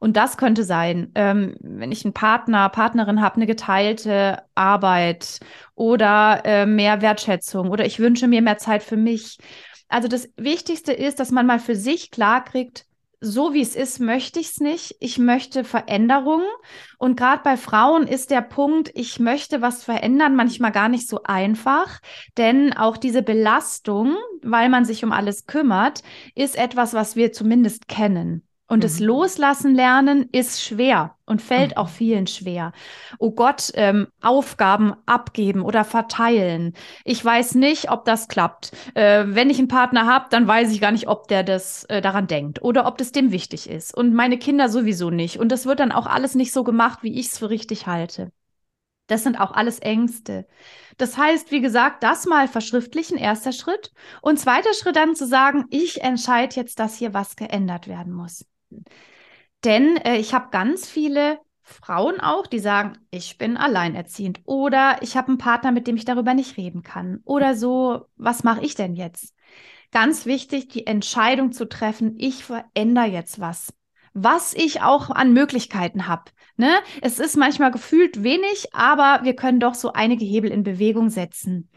und das könnte sein, ähm, wenn ich einen Partner, Partnerin habe, eine geteilte Arbeit oder äh, mehr Wertschätzung oder ich wünsche mir mehr Zeit für mich also das Wichtigste ist, dass man mal für sich klar kriegt, so wie es ist, möchte ich es nicht. Ich möchte Veränderungen. Und gerade bei Frauen ist der Punkt, ich möchte was verändern, manchmal gar nicht so einfach. Denn auch diese Belastung, weil man sich um alles kümmert, ist etwas, was wir zumindest kennen. Und mhm. das Loslassen lernen ist schwer und fällt mhm. auch vielen schwer. Oh Gott, ähm, Aufgaben abgeben oder verteilen. Ich weiß nicht, ob das klappt. Äh, wenn ich einen Partner habe, dann weiß ich gar nicht, ob der das äh, daran denkt oder ob das dem wichtig ist. Und meine Kinder sowieso nicht. Und das wird dann auch alles nicht so gemacht, wie ich es für richtig halte. Das sind auch alles Ängste. Das heißt, wie gesagt, das mal verschriftlichen, erster Schritt. Und zweiter Schritt dann zu sagen, ich entscheide jetzt, dass hier was geändert werden muss. Denn äh, ich habe ganz viele Frauen auch, die sagen, ich bin alleinerziehend oder ich habe einen Partner, mit dem ich darüber nicht reden kann oder so, was mache ich denn jetzt? Ganz wichtig, die Entscheidung zu treffen, ich verändere jetzt was, was ich auch an Möglichkeiten habe. Ne? Es ist manchmal gefühlt wenig, aber wir können doch so einige Hebel in Bewegung setzen.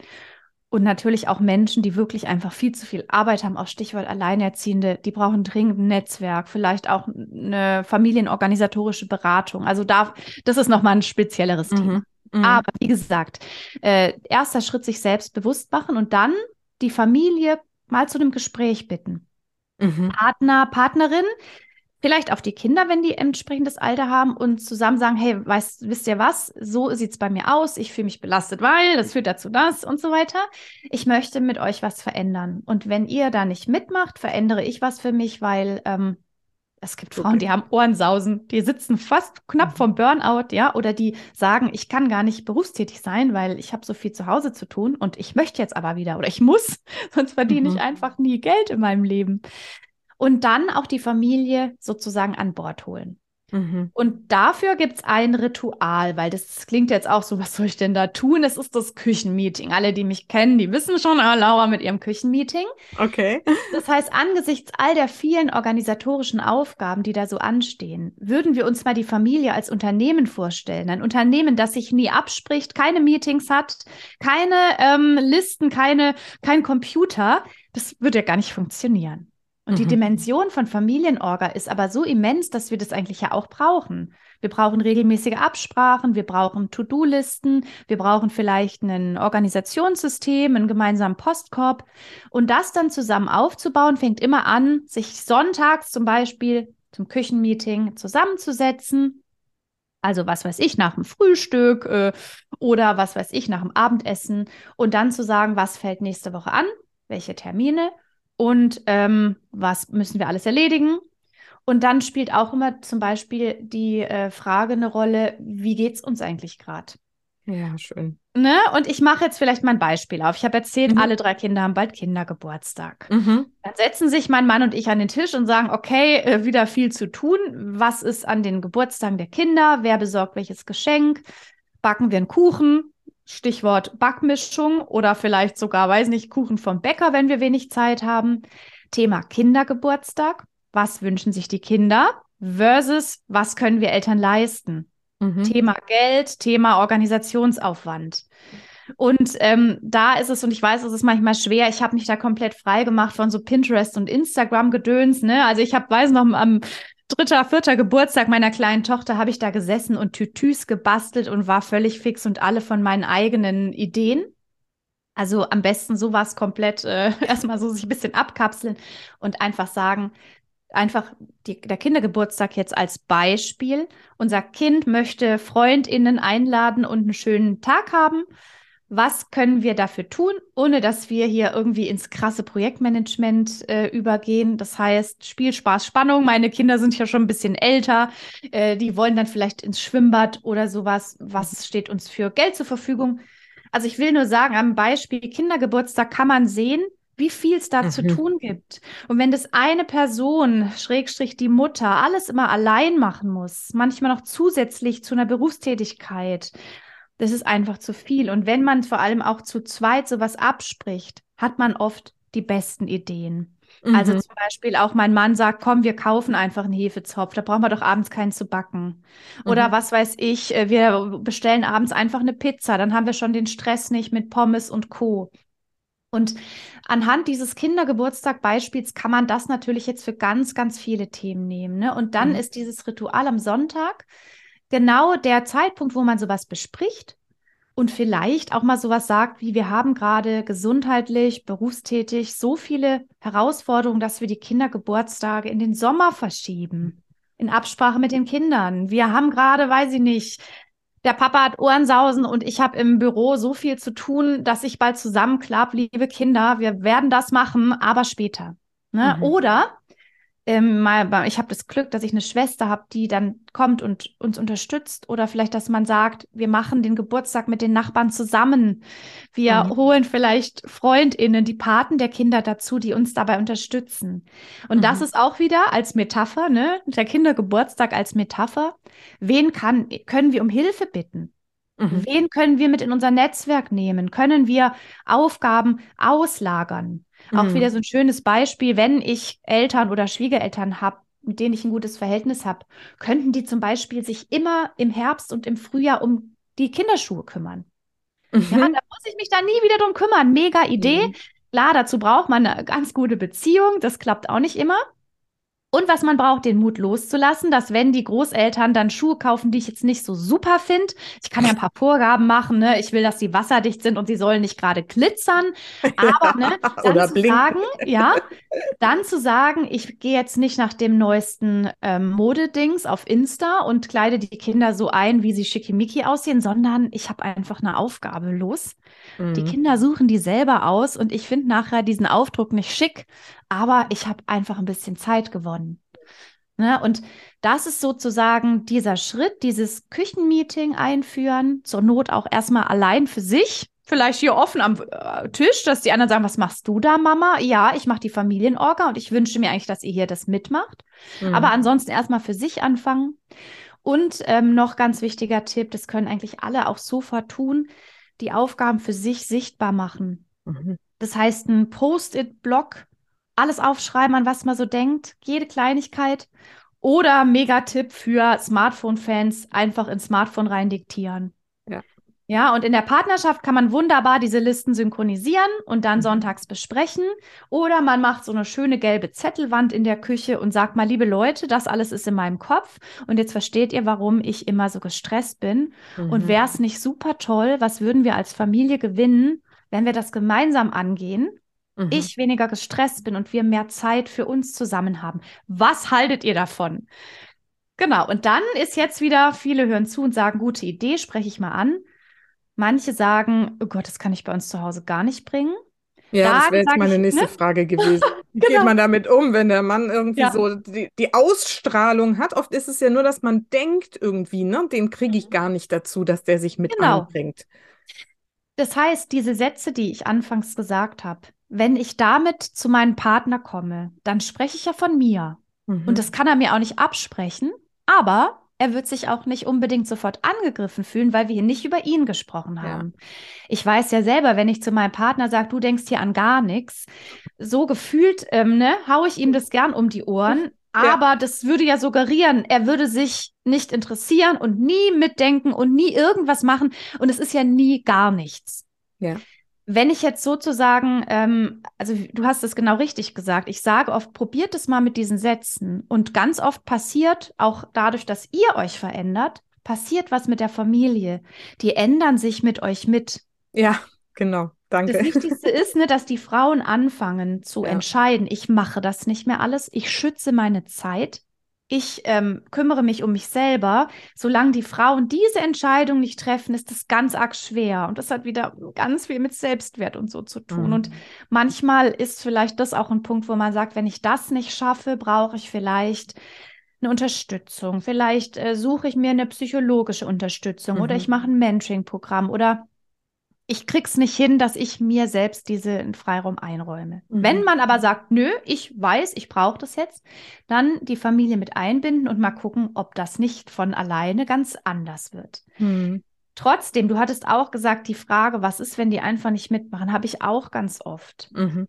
Und natürlich auch Menschen, die wirklich einfach viel zu viel Arbeit haben, auch Stichwort Alleinerziehende, die brauchen dringend ein Netzwerk, vielleicht auch eine familienorganisatorische Beratung. Also da, das ist nochmal ein spezielleres mhm. Thema. Mhm. Aber wie gesagt, äh, erster Schritt sich selbst bewusst machen und dann die Familie mal zu einem Gespräch bitten. Mhm. Partner, Partnerin, vielleicht auf die Kinder, wenn die entsprechendes Alter haben und zusammen sagen, hey, weißt, wisst ihr was, so sieht es bei mir aus, ich fühle mich belastet, weil das führt dazu das und so weiter. Ich möchte mit euch was verändern. Und wenn ihr da nicht mitmacht, verändere ich was für mich, weil ähm, es gibt Frauen, die haben Ohrensausen, die sitzen fast knapp mhm. vom Burnout, ja, oder die sagen, ich kann gar nicht berufstätig sein, weil ich habe so viel zu Hause zu tun und ich möchte jetzt aber wieder oder ich muss, sonst verdiene mhm. ich einfach nie Geld in meinem Leben und dann auch die Familie sozusagen an Bord holen. Mhm. Und dafür gibt es ein Ritual, weil das klingt jetzt auch so, was soll ich denn da tun? Es ist das Küchenmeeting. Alle, die mich kennen, die wissen schon, ah, Laura mit ihrem Küchenmeeting. Okay. Das heißt, angesichts all der vielen organisatorischen Aufgaben, die da so anstehen, würden wir uns mal die Familie als Unternehmen vorstellen. Ein Unternehmen, das sich nie abspricht, keine Meetings hat, keine ähm, Listen, keine, kein Computer. Das würde ja gar nicht funktionieren. Und mhm. die Dimension von Familienorga ist aber so immens, dass wir das eigentlich ja auch brauchen. Wir brauchen regelmäßige Absprachen, wir brauchen To-Do-Listen, wir brauchen vielleicht ein Organisationssystem, einen gemeinsamen Postkorb. Und das dann zusammen aufzubauen, fängt immer an, sich sonntags zum Beispiel zum Küchenmeeting zusammenzusetzen. Also was weiß ich, nach dem Frühstück äh, oder was weiß ich, nach dem Abendessen und dann zu sagen, was fällt nächste Woche an, welche Termine und ähm, was müssen wir alles erledigen. Und dann spielt auch immer zum Beispiel die äh, Frage eine Rolle, wie geht es uns eigentlich gerade? Ja, schön. Ne? Und ich mache jetzt vielleicht mal ein Beispiel auf. Ich habe erzählt, mhm. alle drei Kinder haben bald Kindergeburtstag. Mhm. Dann setzen sich mein Mann und ich an den Tisch und sagen, okay, äh, wieder viel zu tun. Was ist an den Geburtstagen der Kinder? Wer besorgt welches Geschenk? Backen wir einen Kuchen? Stichwort Backmischung oder vielleicht sogar, weiß nicht, Kuchen vom Bäcker, wenn wir wenig Zeit haben. Thema Kindergeburtstag. Was wünschen sich die Kinder? Versus, was können wir Eltern leisten? Mhm. Thema Geld, Thema Organisationsaufwand. Und ähm, da ist es, und ich weiß, es ist manchmal schwer, ich habe mich da komplett frei gemacht von so Pinterest und Instagram-Gedöns. Ne? Also ich habe, weiß noch, am dritter, vierter Geburtstag meiner kleinen Tochter habe ich da gesessen und Tütüs gebastelt und war völlig fix und alle von meinen eigenen Ideen. Also am besten sowas komplett äh, erstmal so sich ein bisschen abkapseln und einfach sagen, einfach die, der Kindergeburtstag jetzt als Beispiel. Unser Kind möchte FreundInnen einladen und einen schönen Tag haben was können wir dafür tun, ohne dass wir hier irgendwie ins krasse Projektmanagement äh, übergehen. Das heißt, Spiel, Spaß, Spannung. Meine Kinder sind ja schon ein bisschen älter. Äh, die wollen dann vielleicht ins Schwimmbad oder sowas. Was steht uns für Geld zur Verfügung? Also ich will nur sagen, am Beispiel Kindergeburtstag kann man sehen, wie viel es da mhm. zu tun gibt. Und wenn das eine Person, Schrägstrich die Mutter, alles immer allein machen muss, manchmal noch zusätzlich zu einer Berufstätigkeit, das ist einfach zu viel. Und wenn man vor allem auch zu zweit sowas abspricht, hat man oft die besten Ideen. Also mhm. Also zum Beispiel auch mein Mann sagt, komm, wir kaufen einfach einen Hefezopf, da brauchen wir doch abends keinen zu backen. Oder mhm. was weiß ich, äh, wir bestellen abends einfach eine Pizza, dann haben wir schon den Stress nicht mit Pommes und Co. Und anhand dieses Kindergeburtstag-Beispiels kann man das natürlich jetzt für ganz, ganz viele Themen nehmen. Ne? Und dann mhm. ist dieses Ritual am Sonntag genau der Zeitpunkt, wo man sowas bespricht und vielleicht auch mal sowas sagt, wie wir haben gerade gesundheitlich, berufstätig so viele Herausforderungen, dass wir die Kindergeburtstage in den Sommer verschieben. In Absprache mit den Kindern. Wir haben gerade, weiß ich nicht, der Papa hat Ohrensausen und ich habe im Büro so viel zu tun, dass ich bald zusammenklapp, liebe Kinder, wir werden das machen, aber später. Ne? Mhm. Oder ähm, mal, ich habe das Glück, dass ich eine Schwester habe, die dann kommt und uns unterstützt. Oder vielleicht, dass man sagt, wir machen den Geburtstag mit den Nachbarn zusammen. Wir mhm. holen vielleicht FreundInnen, die Paten der Kinder dazu, die uns dabei unterstützen. Und mhm. das ist auch wieder als Metapher, ne? Der Kindergeburtstag als Metapher. Wen kann, können wir um Hilfe bitten? Mhm. Wen können wir mit in unser Netzwerk nehmen? Können wir Aufgaben auslagern? Auch mhm. wieder so ein schönes Beispiel, wenn ich Eltern oder Schwiegereltern habe, mit denen ich ein gutes Verhältnis habe, könnten die zum Beispiel sich immer im Herbst und im Frühjahr um die Kinderschuhe kümmern. Mhm. Ja, da muss ich mich dann nie wieder drum kümmern. Mega Idee. Mhm. Klar, dazu braucht man eine ganz gute Beziehung. Das klappt auch nicht immer. Und was man braucht, den Mut loszulassen, dass wenn die Großeltern dann Schuhe kaufen, die ich jetzt nicht so super finde, ich kann ja ein paar Vorgaben machen, ne? Ich will, dass sie wasserdicht sind und sie sollen nicht gerade glitzern. Aber ne, dann zu blinken. sagen, ja, dann zu sagen, ich gehe jetzt nicht nach dem neuesten ähm, Modedings auf Insta und kleide die Kinder so ein, wie sie schickimicki aussehen, sondern ich habe einfach eine Aufgabe los. Mhm. Die Kinder suchen die selber aus und ich finde nachher diesen Aufdruck nicht schick, aber ich habe einfach ein bisschen Zeit gewonnen. Ne? Und das ist sozusagen dieser Schritt, dieses Küchenmeeting einführen, zur Not auch erstmal allein für sich, vielleicht hier offen am äh, Tisch, dass die anderen sagen, was machst du da, Mama? Ja, ich mache die Familienorga und ich wünsche mir eigentlich, dass ihr hier das mitmacht. Mhm. Aber ansonsten erstmal für sich anfangen. Und ähm, noch ganz wichtiger Tipp, das können eigentlich alle auch sofort tun, die Aufgaben für sich sichtbar machen. Mhm. Das heißt, ein Post-it-Block alles aufschreiben, an was man so denkt, jede Kleinigkeit. Oder Megatipp für Smartphone-Fans, einfach ins Smartphone rein diktieren. Ja. Und in der Partnerschaft kann man wunderbar diese Listen synchronisieren und dann mhm. sonntags besprechen. Oder man macht so eine schöne gelbe Zettelwand in der Küche und sagt mal, liebe Leute, das alles ist in meinem Kopf. Und jetzt versteht ihr, warum ich immer so gestresst bin. Mhm. Und wäre es nicht super toll, was würden wir als Familie gewinnen, wenn wir das gemeinsam angehen? mhm. ich weniger gestresst bin und wir mehr Zeit für uns zusammen haben. Was haltet ihr davon? Genau, und dann ist jetzt wieder, viele hören zu und sagen, gute Idee, spreche ich mal an. Manche sagen, oh Gott, das kann ich bei uns zu Hause gar nicht bringen. Ja, Dann das wäre jetzt meine nächste ne? Frage gewesen. Wie genau. geht man damit um, wenn der Mann irgendwie ja. so die, die, Ausstrahlung hat? Oft ist es ja nur, dass man denkt irgendwie, ne, den kriege ich mhm. gar nicht dazu, dass der sich mit genau. anbringt. Das heißt, diese Sätze, die ich anfangs gesagt habe, wenn ich damit zu meinem Partner komme, dann spreche ich ja von mir. Mhm. Und das kann er mir auch nicht absprechen, aber er wird sich auch nicht unbedingt sofort angegriffen fühlen, weil wir hier nicht über ihn gesprochen haben. Ja. Ich weiß ja selber, wenn ich zu meinem Partner sage, du denkst hier an gar nichts, so gefühlt, ähm, ne, haue ich ihm das gern um die Ohren. Aber ja. das würde ja suggerieren, er würde sich nicht interessieren und nie mitdenken und nie irgendwas machen. Und es ist ja nie gar nichts. Ja wenn ich jetzt sozusagen, ähm, also du hast es genau richtig gesagt, ich sage oft, probiert es mal mit diesen Sätzen. Und ganz oft passiert, auch dadurch, dass ihr euch verändert, passiert was mit der Familie. Die ändern sich mit euch mit. Ja, genau. Danke. Das Wichtigste ist, ne, dass die Frauen anfangen zu ja. entscheiden, ich mache das nicht mehr alles, ich schütze meine Zeit, ich ähm, kümmere mich um mich selber. Solange die Frauen diese Entscheidung nicht treffen, ist das ganz arg schwer. Und das hat wieder ganz viel mit Selbstwert und so zu tun. Mhm. Und manchmal ist vielleicht das auch ein Punkt, wo man sagt, wenn ich das nicht schaffe, brauche ich vielleicht eine Unterstützung. Vielleicht äh, suche ich mir eine psychologische Unterstützung mhm. oder ich mache ein Mentoring-Programm oder ich krieg's nicht hin, dass ich mir selbst diesen Freiraum einräume. Mhm. Wenn man aber sagt, nö, ich weiß, ich brauche das jetzt, dann die Familie mit einbinden und mal gucken, ob das nicht von alleine ganz anders wird. Mhm. Trotzdem, du hattest auch gesagt, die Frage, was ist, wenn die einfach nicht mitmachen, habe ich auch ganz oft. Mhm.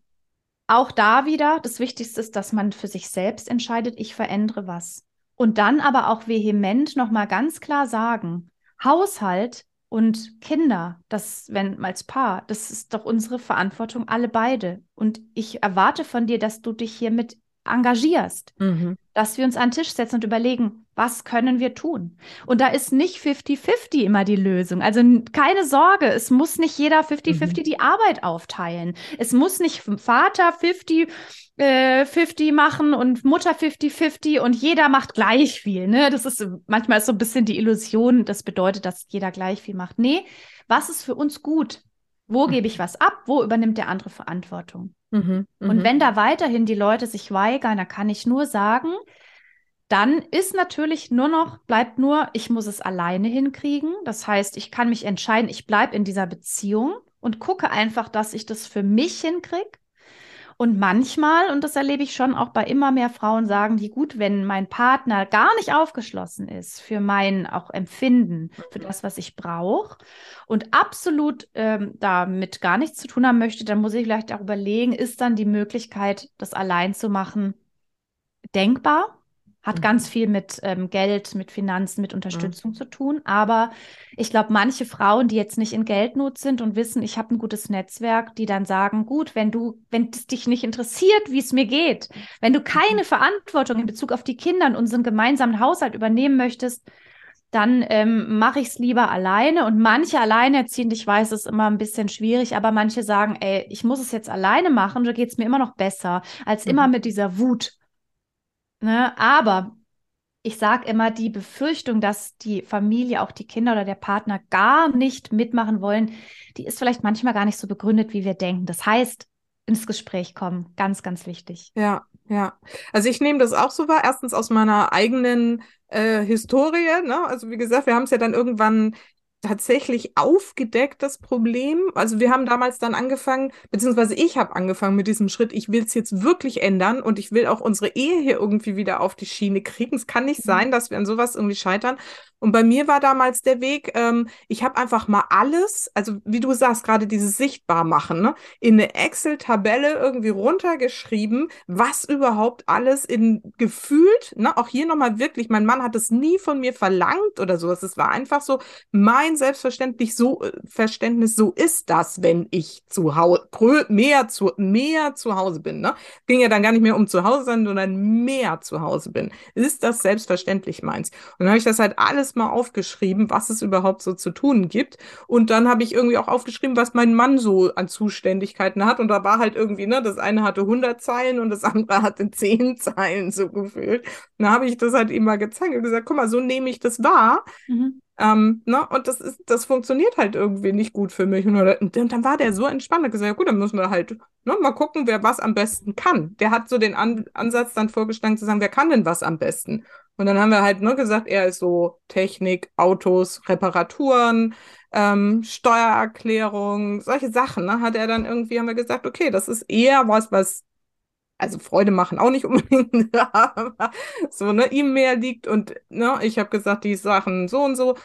Auch da wieder, das Wichtigste ist, dass man für sich selbst entscheidet, ich verändere was. Und dann aber auch vehement nochmal ganz klar sagen, Haushalt und Kinder, das, wenn als Paar, das ist doch unsere Verantwortung, alle beide. Und ich erwarte von dir, dass du dich hiermit engagierst, mhm. Dass wir uns an den Tisch setzen und überlegen, was können wir tun? Und da ist nicht 50-50 immer die Lösung. Also keine Sorge, es muss nicht jeder 50-50 mhm. die Arbeit aufteilen. Es muss nicht Vater 50 äh, 50 machen und Mutter 50-50 und jeder macht gleich viel. Ne? Das ist manchmal ist so ein bisschen die Illusion, das bedeutet, dass jeder gleich viel macht. Nee, was ist für uns gut? Wo gebe ich was ab? Wo übernimmt der andere Verantwortung? Mhm, und mhm. wenn da weiterhin die Leute sich weigern, dann kann ich nur sagen, dann ist natürlich nur noch, bleibt nur, ich muss es alleine hinkriegen. Das heißt, ich kann mich entscheiden, ich bleibe in dieser Beziehung und gucke einfach, dass ich das für mich hinkriege. Und manchmal, und das erlebe ich schon auch bei immer mehr Frauen, sagen die, gut, wenn mein Partner gar nicht aufgeschlossen ist für mein auch Empfinden, für das, was ich brauche und absolut ähm, damit gar nichts zu tun haben möchte, dann muss ich vielleicht auch überlegen, ist dann die Möglichkeit, das allein zu machen, denkbar? Hat mhm. ganz viel mit ähm, Geld, mit Finanzen, mit Unterstützung mhm. zu tun. Aber ich glaube, manche Frauen, die jetzt nicht in Geldnot sind und wissen, ich habe ein gutes Netzwerk, die dann sagen, gut, wenn du, wenn es dich nicht interessiert, wie es mir geht, wenn du keine mhm. Verantwortung in Bezug auf die Kinder und unseren gemeinsamen Haushalt übernehmen möchtest, dann ähm, mache ich es lieber alleine. Und manche alleinerziehend, ich weiß, es ist immer ein bisschen schwierig, aber manche sagen, ey, ich muss es jetzt alleine machen, da geht es mir immer noch besser, als mhm. immer mit dieser Wut Ne? Aber ich sage immer, die Befürchtung, dass die Familie, auch die Kinder oder der Partner gar nicht mitmachen wollen, die ist vielleicht manchmal gar nicht so begründet, wie wir denken. Das heißt, ins Gespräch kommen, ganz, ganz wichtig. Ja, ja. Also ich nehme das auch so wahr. Erstens aus meiner eigenen äh, Historie. Ne? Also wie gesagt, wir haben es ja dann irgendwann tatsächlich aufgedeckt, das Problem. Also wir haben damals dann angefangen, beziehungsweise ich habe angefangen mit diesem Schritt, ich will es jetzt wirklich ändern und ich will auch unsere Ehe hier irgendwie wieder auf die Schiene kriegen. Es kann nicht mhm. sein, dass wir an sowas irgendwie scheitern. Und bei mir war damals der Weg, ähm, ich habe einfach mal alles, also wie du sagst, gerade dieses Sichtbarmachen, ne, in eine Excel-Tabelle irgendwie runtergeschrieben, was überhaupt alles in gefühlt, ne, auch hier nochmal wirklich, mein Mann hat es nie von mir verlangt oder sowas. Es war einfach so, mein selbstverständlich so äh, Verständnis, so ist das, wenn ich zu Hause mehr zu mehr zu Hause bin. Ne? Ging ja dann gar nicht mehr um zu Hause sein, sondern mehr zu Hause bin. Ist das selbstverständlich meins? Und dann habe ich das halt alles mal aufgeschrieben, was es überhaupt so zu tun gibt. Und dann habe ich irgendwie auch aufgeschrieben, was mein Mann so an Zuständigkeiten hat. Und da war halt irgendwie, ne, das eine hatte 100 Zeilen und das andere hatte 10 Zeilen so gefühlt. Und da habe ich das halt ihm mal gezeigt und gesagt, guck mal, so nehme ich das wahr. Mhm. Ähm, ne? Und das ist, das funktioniert halt irgendwie nicht gut für mich. Und, und dann war der so entspannt, hat gesagt, ja gut, dann müssen wir halt ne, mal gucken, wer was am besten kann. Der hat so den An Ansatz dann vorgeschlagen zu sagen, wer kann denn was am besten? Und dann haben wir halt nur gesagt, er ist so Technik, Autos, Reparaturen, ähm, Steuererklärung, solche Sachen. Ne? Hat er dann irgendwie, haben wir gesagt, okay, das ist eher was, was also Freude machen auch nicht unbedingt, aber so, ne, ihm mehr liegt und ne, ich habe gesagt, die Sachen so und so.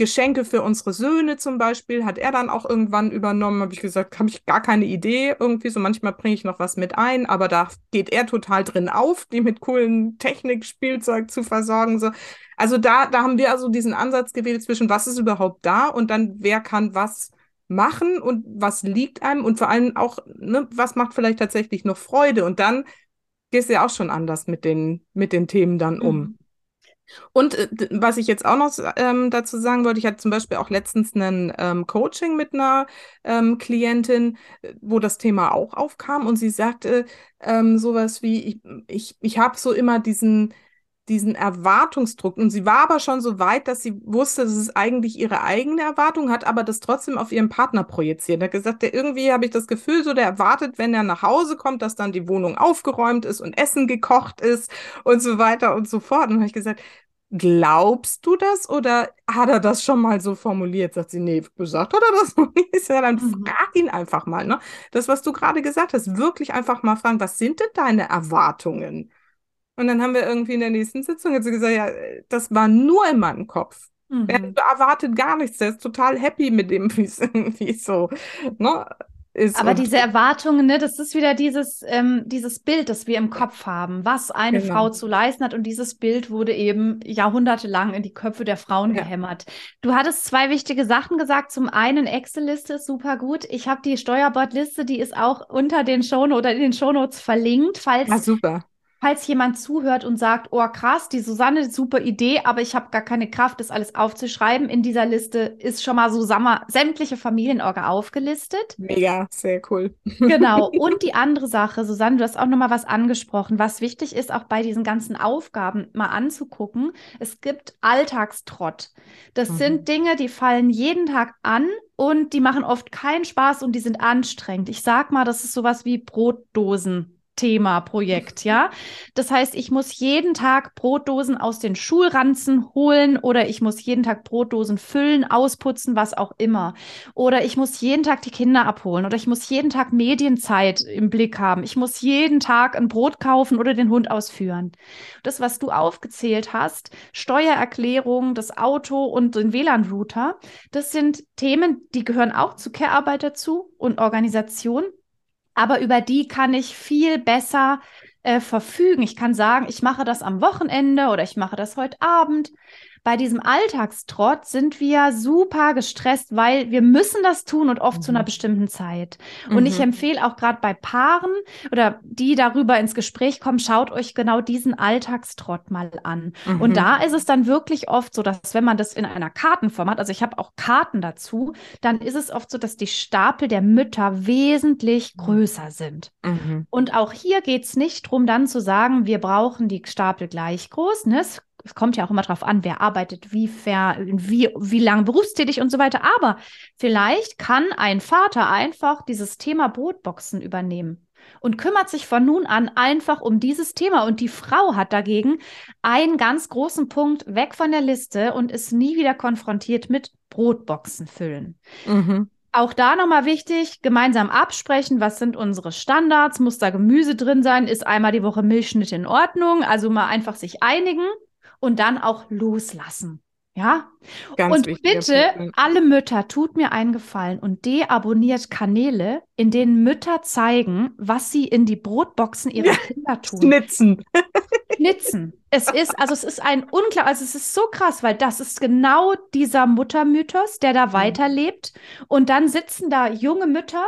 Geschenke für unsere Söhne zum Beispiel hat er dann auch irgendwann übernommen. Habe ich gesagt, habe ich gar keine Idee irgendwie. So manchmal bringe ich noch was mit ein, aber da geht er total drin auf, die mit coolen Technikspielzeug zu versorgen. So. Also da, da haben wir also diesen Ansatz gewählt zwischen was ist überhaupt da und dann wer kann was machen und was liegt einem und vor allem auch, ne, was macht vielleicht tatsächlich noch Freude. Und dann gehst du ja auch schon anders mit den, mit den Themen dann um. Mhm. Und äh, was ich jetzt auch noch ähm, dazu sagen wollte, ich hatte zum Beispiel auch letztens ein ähm, Coaching mit einer ähm, Klientin, äh, wo das Thema auch aufkam und sie sagte ähm, sowas wie, ich, ich, ich habe so immer diesen, diesen Erwartungsdruck. Und sie war aber schon so weit, dass sie wusste, dass es eigentlich ihre eigene Erwartung hat, aber das trotzdem auf ihren Partner projiziert. Er hat gesagt, der irgendwie habe ich das Gefühl, so der erwartet, wenn er nach Hause kommt, dass dann die Wohnung aufgeräumt ist und Essen gekocht ist und so weiter und so fort. Und dann habe ich gesagt, glaubst du das oder hat er das schon mal so formuliert? Sagt sie, nee, gesagt hat er das noch nicht. Ja, dann mhm. frag ihn einfach mal, ne? Das, was du gerade gesagt hast, wirklich einfach mal fragen, was sind denn deine Erwartungen? Und dann haben wir irgendwie in der nächsten Sitzung jetzt gesagt, ja, das war nur in meinem Kopf. Mhm. Er erwartet gar nichts. Der ist total happy mit dem, wie es irgendwie so ne, ist. Aber diese Erwartungen, ne, das ist wieder dieses, ähm, dieses Bild, das wir im Kopf haben, was eine genau. Frau zu leisten hat. Und dieses Bild wurde eben jahrhundertelang in die Köpfe der Frauen ja. gehämmert. Du hattest zwei wichtige Sachen gesagt. Zum einen, Excel-Liste ist super gut. Ich habe die Steuerbordliste, die ist auch unter den Shownotes oder in den Shownotes verlinkt, falls ah, super falls jemand zuhört und sagt, oh krass, die Susanne, super Idee, aber ich habe gar keine Kraft, das alles aufzuschreiben. In dieser Liste ist schon mal Susanne sämtliche Familienorga aufgelistet. Mega, sehr cool. Genau. Und die andere Sache, Susanne, du hast auch noch mal was angesprochen, was wichtig ist, auch bei diesen ganzen Aufgaben mal anzugucken. Es gibt Alltagstrott. Das mhm. sind Dinge, die fallen jeden Tag an und die machen oft keinen Spaß und die sind anstrengend. Ich sag mal, das ist sowas wie Brotdosen Thema, Projekt, ja. Das heißt, ich muss jeden Tag Brotdosen aus den Schulranzen holen oder ich muss jeden Tag Brotdosen füllen, ausputzen, was auch immer. Oder ich muss jeden Tag die Kinder abholen oder ich muss jeden Tag Medienzeit im Blick haben. Ich muss jeden Tag ein Brot kaufen oder den Hund ausführen. Das, was du aufgezählt hast, Steuererklärung, das Auto und den WLAN-Router, das sind Themen, die gehören auch zu Care-Arbeit dazu und Organisation aber über die kann ich viel besser äh, verfügen. Ich kann sagen, ich mache das am Wochenende oder ich mache das heute Abend bei diesem Alltagstrott sind wir super gestresst, weil wir müssen das tun und oft mhm. zu einer mhm. bestimmten Zeit. Und mhm. ich empfehle auch gerade bei Paaren oder die darüber ins Gespräch kommen, schaut euch genau diesen Alltagstrott mal an. Mhm. Und da ist es dann wirklich oft so, dass wenn man das in einer Kartenform hat, also ich habe auch Karten dazu, dann ist es oft so, dass die Stapel der Mütter wesentlich mhm. größer sind. Mhm. Und auch hier geht es nicht darum, dann zu sagen, wir brauchen die Stapel gleich groß. Ne? Es es kommt ja auch immer darauf an, wer arbeitet, wie, fair, wie, wie lange berufstätig und so weiter. Aber vielleicht kann ein Vater einfach dieses Thema Brotboxen übernehmen und kümmert sich von nun an einfach um dieses Thema. Und die Frau hat dagegen einen ganz großen Punkt weg von der Liste und ist nie wieder konfrontiert mit Brotboxen füllen. Mhm. Auch da nochmal wichtig, gemeinsam absprechen, was sind unsere Standards, muss da Gemüse drin sein, ist einmal die Woche Milchschnitt in Ordnung, also mal einfach sich einigen und dann auch loslassen. Ja? Ganz und bitte, Punkt. alle Mütter, tut mir einen Gefallen und deabonniert Kanäle, in denen Mütter zeigen, was sie in die Brotboxen ihrer ja, Kinder tun. Schnitzen. Schnitzen. Es ist, also es ist ein unklar, also es ist so krass, weil das ist genau dieser Muttermythos, der da mhm. weiterlebt. Und dann sitzen da junge Mütter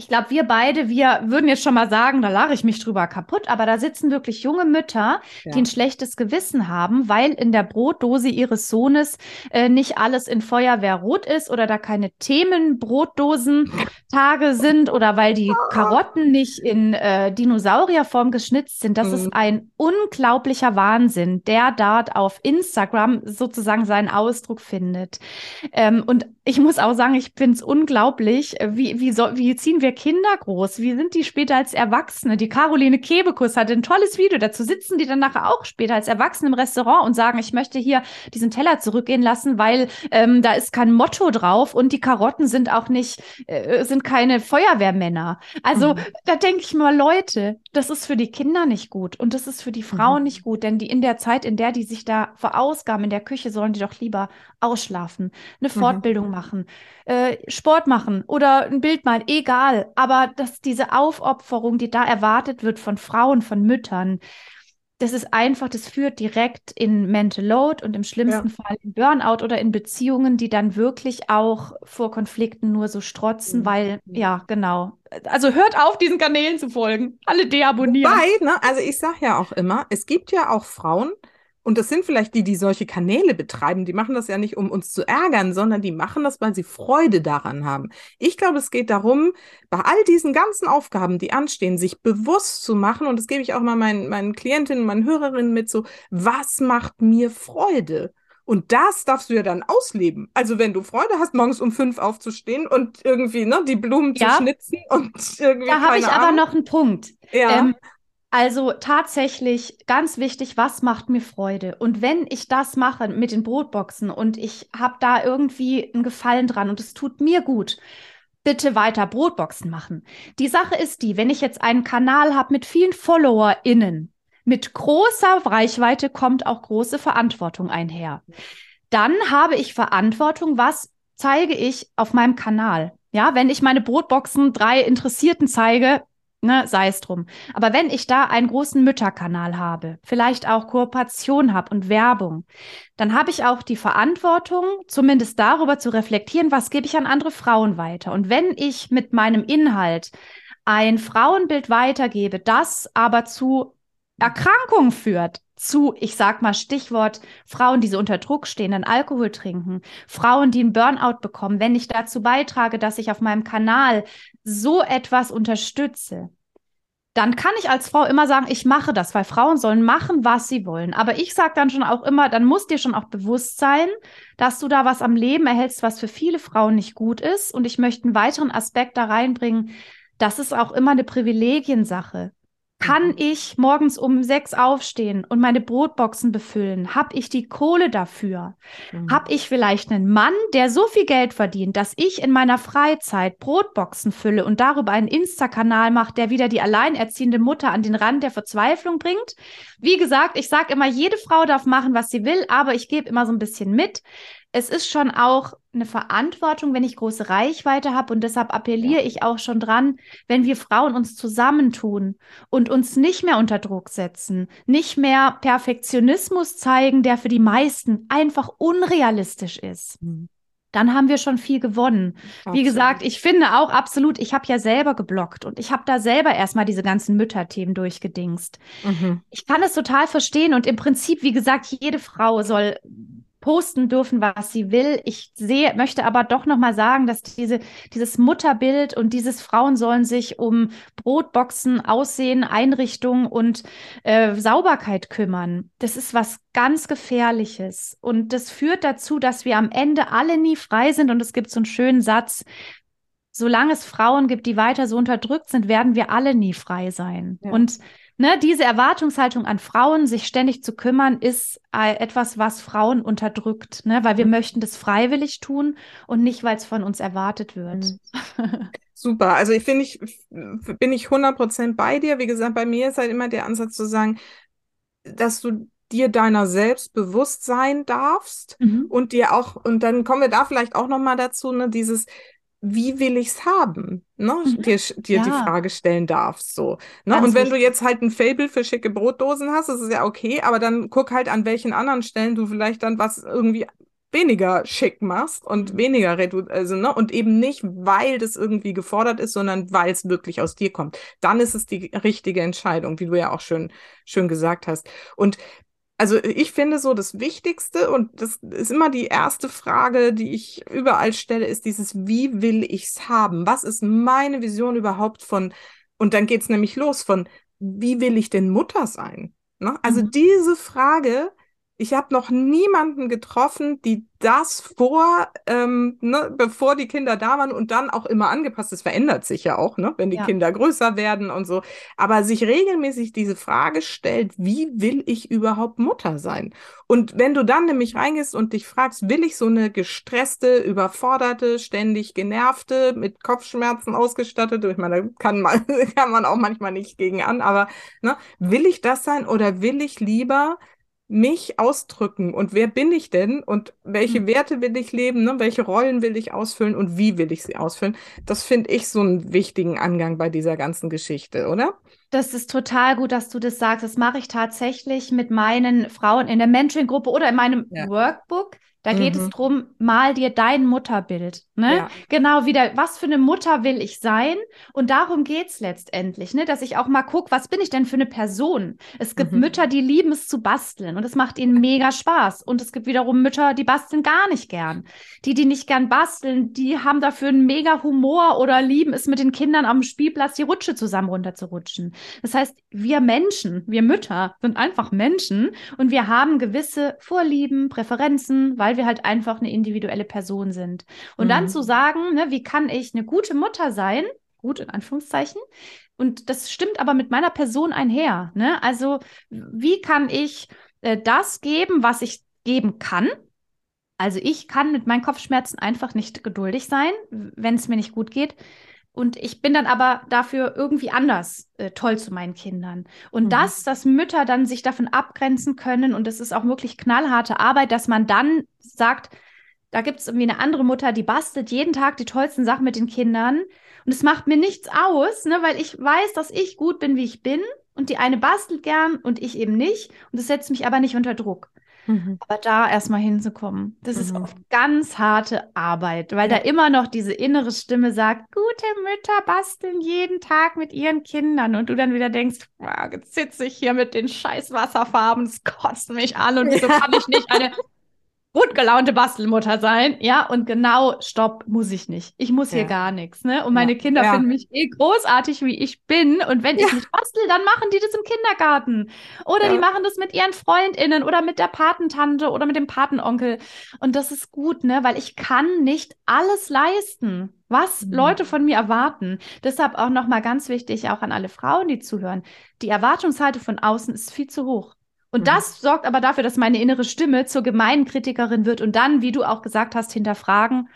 ich glaube, wir beide, wir würden jetzt schon mal sagen, da lache ich mich drüber kaputt, aber da sitzen wirklich junge Mütter, ja. die ein schlechtes Gewissen haben, weil in der Brotdose ihres Sohnes äh, nicht alles in Feuerwehrrot ist oder da keine Themenbrotdosen-Tage sind oder weil die Karotten nicht in äh, Dinosaurierform geschnitzt sind. Das mhm. ist ein unglaublicher Wahnsinn, der dort auf Instagram sozusagen seinen Ausdruck findet. Ähm, und ich muss auch sagen, ich finde es unglaublich, wie, wie, so, wie ziehen wir wir Kinder groß? Wie sind die später als Erwachsene? Die Caroline Kebekus hatte ein tolles Video. Dazu sitzen die dann nachher auch später als Erwachsene im Restaurant und sagen, ich möchte hier diesen Teller zurückgehen lassen, weil ähm, da ist kein Motto drauf und die Karotten sind auch nicht, äh, sind keine Feuerwehrmänner. Also mhm. da denke ich mal, Leute, das ist für die Kinder nicht gut und das ist für die Frauen mhm. nicht gut, denn die in der Zeit, in der die sich da verausgaben in der Küche, sollen die doch lieber ausschlafen, eine mhm. Fortbildung machen, äh, Sport machen oder ein Bild malen, egal. Aber dass diese Aufopferung, die da erwartet wird von Frauen, von Müttern, das ist einfach, das führt direkt in Mental Load und im schlimmsten ja. Fall in Burnout oder in Beziehungen, die dann wirklich auch vor Konflikten nur so strotzen, mhm. weil, ja, genau. Also hört auf, diesen Kanälen zu folgen. Alle deabonnieren. Wobei, ne, also ich sage ja auch immer, es gibt ja auch Frauen, und das sind vielleicht die, die solche Kanäle betreiben. Die machen das ja nicht, um uns zu ärgern, sondern die machen das, weil sie Freude daran haben. Ich glaube, es geht darum, bei all diesen ganzen Aufgaben, die anstehen, sich bewusst zu machen. Und das gebe ich auch mal meinen, meinen Klientinnen, meinen Hörerinnen mit so, was macht mir Freude? Und das darfst du ja dann ausleben. Also wenn du Freude hast, morgens um fünf aufzustehen und irgendwie ne, die Blumen ja. zu schnitzen und irgendwie. Da habe ich Ahnung. aber noch einen Punkt. Ja. Ähm, also tatsächlich ganz wichtig, was macht mir Freude? Und wenn ich das mache mit den Brotboxen und ich habe da irgendwie einen Gefallen dran und es tut mir gut, bitte weiter Brotboxen machen. Die Sache ist die, wenn ich jetzt einen Kanal habe mit vielen FollowerInnen, mit großer Reichweite kommt auch große Verantwortung einher. Dann habe ich Verantwortung, was zeige ich auf meinem Kanal? Ja, wenn ich meine Brotboxen drei Interessierten zeige, ne, sei es drum. Aber wenn ich da einen großen Mütterkanal habe, vielleicht auch Kooperation habe und Werbung, dann habe ich auch die Verantwortung, zumindest darüber zu reflektieren, was gebe ich an andere Frauen weiter. Und wenn ich mit meinem Inhalt ein Frauenbild weitergebe, das aber zu Erkrankungen führt, zu, ich sag mal Stichwort, Frauen, die so unter Druck stehen, dann Alkohol trinken, Frauen, die einen Burnout bekommen, wenn ich dazu beitrage, dass ich auf meinem Kanal so etwas unterstütze, dann kann ich als Frau immer sagen, ich mache das, weil Frauen sollen machen, was sie wollen. Aber ich sage dann schon auch immer, dann muss dir schon auch bewusst sein, dass du da was am Leben erhältst, was für viele Frauen nicht gut ist. Und ich möchte einen weiteren Aspekt da reinbringen. Das ist auch immer eine Privilegiensache. Kann mhm. ich morgens um sechs aufstehen und meine Brotboxen befüllen? Hab ich die Kohle dafür? Mhm. Hab ich vielleicht einen Mann, der so viel Geld verdient, dass ich in meiner Freizeit Brotboxen fülle und darüber einen Insta-Kanal mache, der wieder die alleinerziehende Mutter an den Rand der Verzweiflung bringt? Wie gesagt, ich sage immer, jede Frau darf machen, was sie will, aber ich gebe immer so ein bisschen mit es ist schon auch eine Verantwortung, wenn ich große Reichweite habe und deshalb appelliere ja. ich auch schon dran, wenn wir Frauen uns zusammentun und uns nicht mehr unter Druck setzen, nicht mehr Perfektionismus zeigen, der für die meisten einfach unrealistisch ist. Mhm dann haben wir schon viel gewonnen. Absolut. Wie gesagt, ich finde auch absolut, ich habe ja selber geblockt und ich habe da selber erstmal diese ganzen Mütterthemen durchgedingst. Mhm. Ich kann es total verstehen und im Prinzip, wie gesagt, jede Frau soll posten dürfen, was sie will. Ich sehe, möchte aber doch nochmal sagen, dass diese, dieses Mutterbild und dieses Frauen sollen sich um Brotboxen, Aussehen, Einrichtung und äh, Sauberkeit kümmern. Das ist was ganz Gefährliches. Und das führt dazu, dass wir am Ende alle nie frei sind. Und es gibt so einen schönen Satz, solange es Frauen gibt, die weiter so unterdrückt sind, werden wir alle nie frei sein. Ja. Und ne, diese Erwartungshaltung an Frauen, sich ständig zu kümmern, ist äh, etwas, was Frauen unterdrückt, ne, weil wir mhm. möchten das freiwillig tun und nicht, weil es von uns erwartet wird. Mhm. Super. Also ich finde, ich bin ich 100% bei dir. Wie gesagt, bei mir ist halt immer der Ansatz zu sagen, dass du dir deiner selbst bewusst sein darfst mhm. und dir auch, und dann kommen wir da vielleicht auch nochmal dazu, ne, dieses, wie will ich's haben? Ne? Mhm. Dir, dir ja. die Frage stellen darfst. So, ne? Und wenn du jetzt halt ein Fable für schicke Brotdosen hast, das ist ja okay, aber dann guck halt an welchen anderen Stellen du vielleicht dann was irgendwie weniger schick machst und mhm. weniger also ne und eben nicht weil das irgendwie gefordert ist, sondern weil es wirklich aus dir kommt. Dann ist es die richtige Entscheidung, wie du ja auch schön schön gesagt hast. Und also ich finde so das Wichtigste und das ist immer die erste Frage, die ich überall stelle, ist dieses, wie will ich's haben? Was ist meine Vision überhaupt von, und dann geht's nämlich los von, wie will ich denn Mutter sein? Ne? Also mhm. diese Frage, ich habe noch niemanden getroffen, die das vor, ähm, ne, bevor die Kinder da waren und dann auch immer angepasst. Das verändert sich ja auch, ne, wenn die ja. Kinder größer werden und so. Aber sich regelmäßig diese Frage stellt, wie will ich überhaupt Mutter sein? Und wenn du dann nämlich reingehst und dich fragst, will ich so eine gestresste, überforderte, ständig genervte, mit Kopfschmerzen ausgestattete, ich meine, da kann man, kann man auch manchmal nicht gegen an, aber ne, will ich das sein oder will ich lieber mich ausdrücken und wer bin ich denn und welche hm. Werte will ich leben, ne? welche Rollen will ich ausfüllen und wie will ich sie ausfüllen. Das finde ich so einen wichtigen Angang bei dieser ganzen Geschichte, oder? Das ist total gut, dass du das sagst. Das mache ich tatsächlich mit meinen Frauen in der Mentoring-Gruppe oder in meinem ja. Workbook. Da geht mhm. es drum, mal dir dein Mutterbild. Ne? Ja. Genau wieder, was für eine Mutter will ich sein? Und darum geht's letztendlich, ne? dass ich auch mal gucke, was bin ich denn für eine Person? Es gibt mhm. Mütter, die lieben es zu basteln und es macht ihnen mega Spaß. Und es gibt wiederum Mütter, die basteln gar nicht gern. Die, die nicht gern basteln, die haben dafür einen mega Humor oder lieben es mit den Kindern am Spielplatz die Rutsche zusammen runterzurutschen. Das heißt, wir Menschen, wir Mütter sind einfach Menschen und wir haben gewisse Vorlieben, Präferenzen, weil wir halt einfach eine individuelle Person sind. Und mhm. dann zu sagen, ne, wie kann ich eine gute Mutter sein, gut in Anführungszeichen, und das stimmt aber mit meiner Person einher. Ne? Also, wie kann ich äh, das geben, was ich geben kann? Also, ich kann mit meinen Kopfschmerzen einfach nicht geduldig sein, wenn es mir nicht gut geht. Und ich bin dann aber dafür irgendwie anders äh, toll zu meinen Kindern. Und mhm. das, dass Mütter dann sich davon abgrenzen können, und das ist auch wirklich knallharte Arbeit, dass man dann sagt, da gibt es irgendwie eine andere Mutter, die bastelt jeden Tag die tollsten Sachen mit den Kindern. Und es macht mir nichts aus, ne, weil ich weiß, dass ich gut bin, wie ich bin. Und die eine bastelt gern und ich eben nicht. Und das setzt mich aber nicht unter Druck. Mhm. Aber da erstmal hinzukommen, das mhm. ist oft ganz harte Arbeit, weil ja. da immer noch diese innere Stimme sagt, gute Mütter basteln jeden Tag mit ihren Kindern und du dann wieder denkst, jetzt sitze ich hier mit den scheiß Wasserfarben, es kotzt mich an und wieso ja. kann ich nicht eine gut gelaunte Bastelmutter sein. Ja, und genau, stopp, muss ich nicht. Ich muss ja. hier gar nichts. Ne? Und meine ja. Kinder ja. finden mich eh großartig, wie ich bin. Und wenn ich nicht bastel, dann machen die das im Kindergarten. Oder die machen das mit ihren FreundInnen oder mit der Patentante oder mit dem Patenonkel. Und das ist gut, ne? Weil ich kann nicht alles leisten was mhm. Leute von mir erwarten. Deshalb auch nochmal ganz wichtig, auch an alle Frauen, die zuhören. Die Erwartungshaltung von außen ist viel zu hoch. Und mhm. das sorgt aber dafür, dass meine innere Stimme zur gemeinen Kritikerin wird und dann, wie du auch gesagt hast, hinterfragen,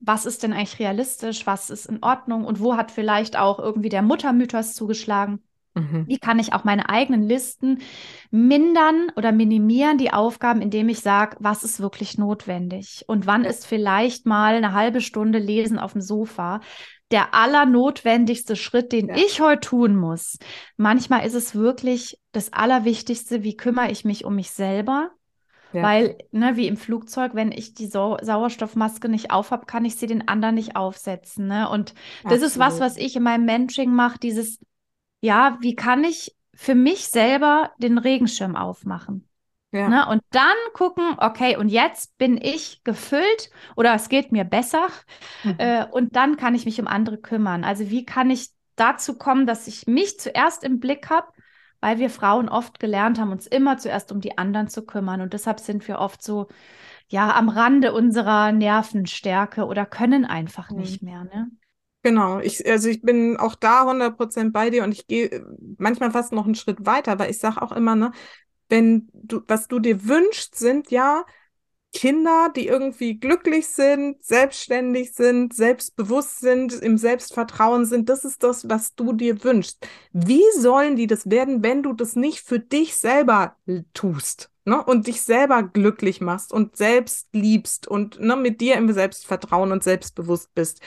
was ist denn eigentlich realistisch, was ist in Ordnung und wo hat vielleicht auch irgendwie der Muttermythos zugeschlagen. Mhm. Wie kann ich auch meine eigenen Listen mindern oder minimieren, die Aufgaben, indem ich sage, was ist wirklich notwendig und wann ist vielleicht mal eine halbe Stunde Lesen auf dem Sofa der allernotwendigste Schritt, den ja. ich heute tun muss. Manchmal ist es wirklich das Allerwichtigste, wie kümmere ich mich um mich selber? Ja. Weil, ne, wie im Flugzeug, wenn ich die Sau Sauerstoffmaske nicht aufhab, kann ich sie den anderen nicht aufsetzen. Ne? Und das Absolut. ist was, was ich in meinem Mentoring mache, dieses ja, wie kann ich für mich selber den Regenschirm aufmachen? Ja. Ne? Und dann gucken, okay, und jetzt bin ich gefüllt oder es geht mir besser mhm. äh, und dann kann ich mich um andere kümmern. Also wie kann ich dazu kommen, dass ich mich zuerst im Blick habe, weil wir Frauen oft gelernt haben, uns immer zuerst um die anderen zu kümmern und deshalb sind wir oft so ja am Rande unserer Nervenstärke oder können einfach mhm. nicht mehr. Ne? Genau, ich, also ich bin auch da 100% bei dir und ich gehe äh, manchmal fast noch einen Schritt weiter, weil ich sage auch immer, ne, wenn du, was du dir wünschst, sind ja Kinder, die irgendwie glücklich sind, selbstständig sind, selbstbewusst sind, im Selbstvertrauen sind. Das ist das, was du dir wünschst. Wie sollen die das werden, wenn du das nicht für dich selber tust? Ne, und dich selber glücklich machst und selbst liebst und ne, mit dir im Selbstvertrauen und selbstbewusst bist.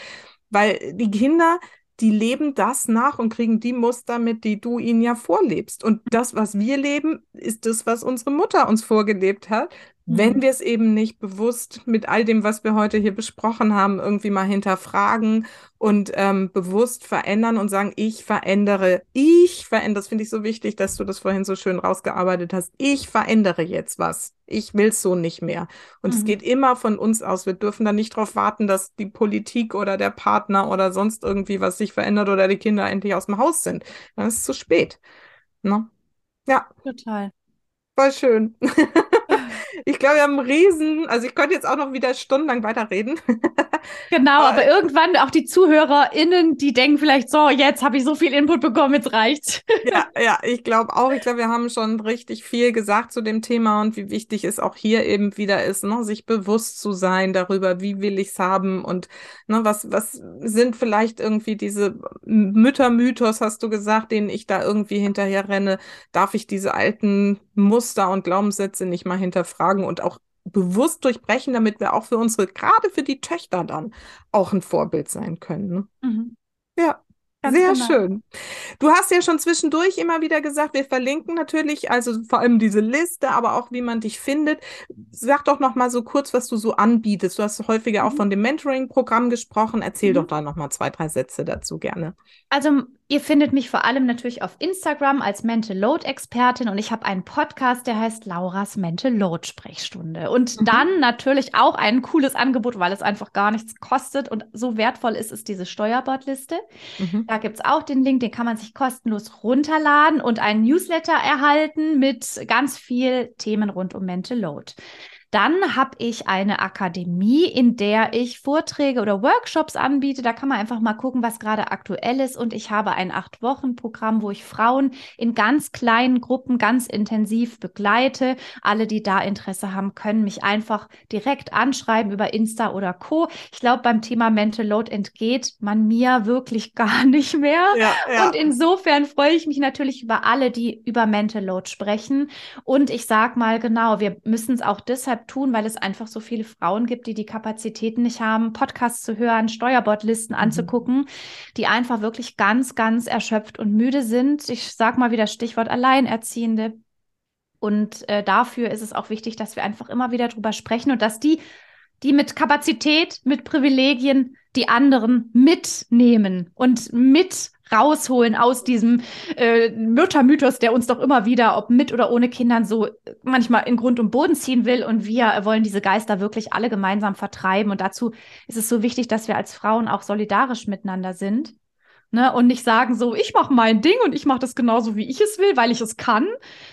Weil die Kinder, die leben das nach und kriegen die Muster mit, die du ihnen ja vorlebst. Und das, was wir leben, ist das, was unsere Mutter uns vorgelebt hat wenn mhm. wir es eben nicht bewusst mit all dem, was wir heute hier besprochen haben, irgendwie mal hinterfragen und ähm, bewusst verändern und sagen, ich verändere, ich verändere, das finde ich so wichtig, dass du das vorhin so schön rausgearbeitet hast, ich verändere jetzt was. Ich will es so nicht mehr. Und mhm. es geht immer von uns aus. Wir dürfen da nicht darauf warten, dass die Politik oder der Partner oder sonst irgendwie was sich verändert oder die Kinder endlich aus dem Haus sind. Dann ist es zu spät. Ne? Ja. Total. Voll schön. Ich glaube, wir haben einen riesen, also ich könnte jetzt auch noch wieder stundenlang weiterreden. Genau, aber, aber irgendwann auch die ZuhörerInnen, die denken vielleicht so, jetzt habe ich so viel Input bekommen, jetzt reicht's. Ja, ja, ich glaube auch. Ich glaube, wir haben schon richtig viel gesagt zu dem Thema und wie wichtig es auch hier eben wieder ist, ne, sich bewusst zu sein darüber, wie will ich es haben und ne, was, was sind vielleicht irgendwie diese Müttermythos, hast du gesagt, denen ich da irgendwie hinterher renne. Darf ich diese alten Muster und Glaubenssätze nicht mal hinterfragen und auch bewusst durchbrechen, damit wir auch für unsere, gerade für die Töchter dann auch ein Vorbild sein können. Ne? Mhm. Ganz Sehr genau. schön. Du hast ja schon zwischendurch immer wieder gesagt, wir verlinken natürlich, also vor allem diese Liste, aber auch wie man dich findet. Sag doch noch mal so kurz, was du so anbietest. Du hast häufiger mhm. auch von dem Mentoring-Programm gesprochen. Erzähl mhm. doch da noch mal zwei, drei Sätze dazu gerne. Also Ihr findet mich vor allem natürlich auf Instagram als Mental Load Expertin und ich habe einen Podcast, der heißt Lauras Mental Load Sprechstunde. Und mhm. dann natürlich auch ein cooles Angebot, weil es einfach gar nichts kostet und so wertvoll ist, ist diese Steuerbordliste. Mhm. Da gibt es auch den Link, den kann man sich kostenlos runterladen und einen Newsletter erhalten mit ganz viel Themen rund um Mental Load. Dann habe ich eine Akademie, in der ich Vorträge oder Workshops anbiete. Da kann man einfach mal gucken, was gerade aktuell ist. Und ich habe ein Acht-Wochen-Programm, wo ich Frauen in ganz kleinen Gruppen ganz intensiv begleite. Alle, die da Interesse haben, können mich einfach direkt anschreiben über Insta oder Co. Ich glaube, beim Thema Mental Load entgeht man mir wirklich gar nicht mehr. Ja, ja. Und insofern freue ich mich natürlich über alle, die über Mental Load sprechen. Und ich sage mal genau, wir müssen es auch deshalb tun, weil es einfach so viele Frauen gibt, die die Kapazitäten nicht haben, Podcasts zu hören, Steuerbordlisten mhm. anzugucken, die einfach wirklich ganz, ganz erschöpft und müde sind. Ich sage mal wieder Stichwort Alleinerziehende. Und äh, dafür ist es auch wichtig, dass wir einfach immer wieder drüber sprechen und dass die, die mit Kapazität, mit Privilegien die anderen mitnehmen und mit rausholen aus diesem äh, Müttermythos, der uns doch immer wieder, ob mit oder ohne Kindern, so manchmal in Grund und Boden ziehen will. Und wir wollen diese Geister wirklich alle gemeinsam vertreiben. Und dazu ist es so wichtig, dass wir als Frauen auch solidarisch miteinander sind. Ne, und nicht sagen so, ich mache mein Ding und ich mache das genauso, wie ich es will, weil ich es kann,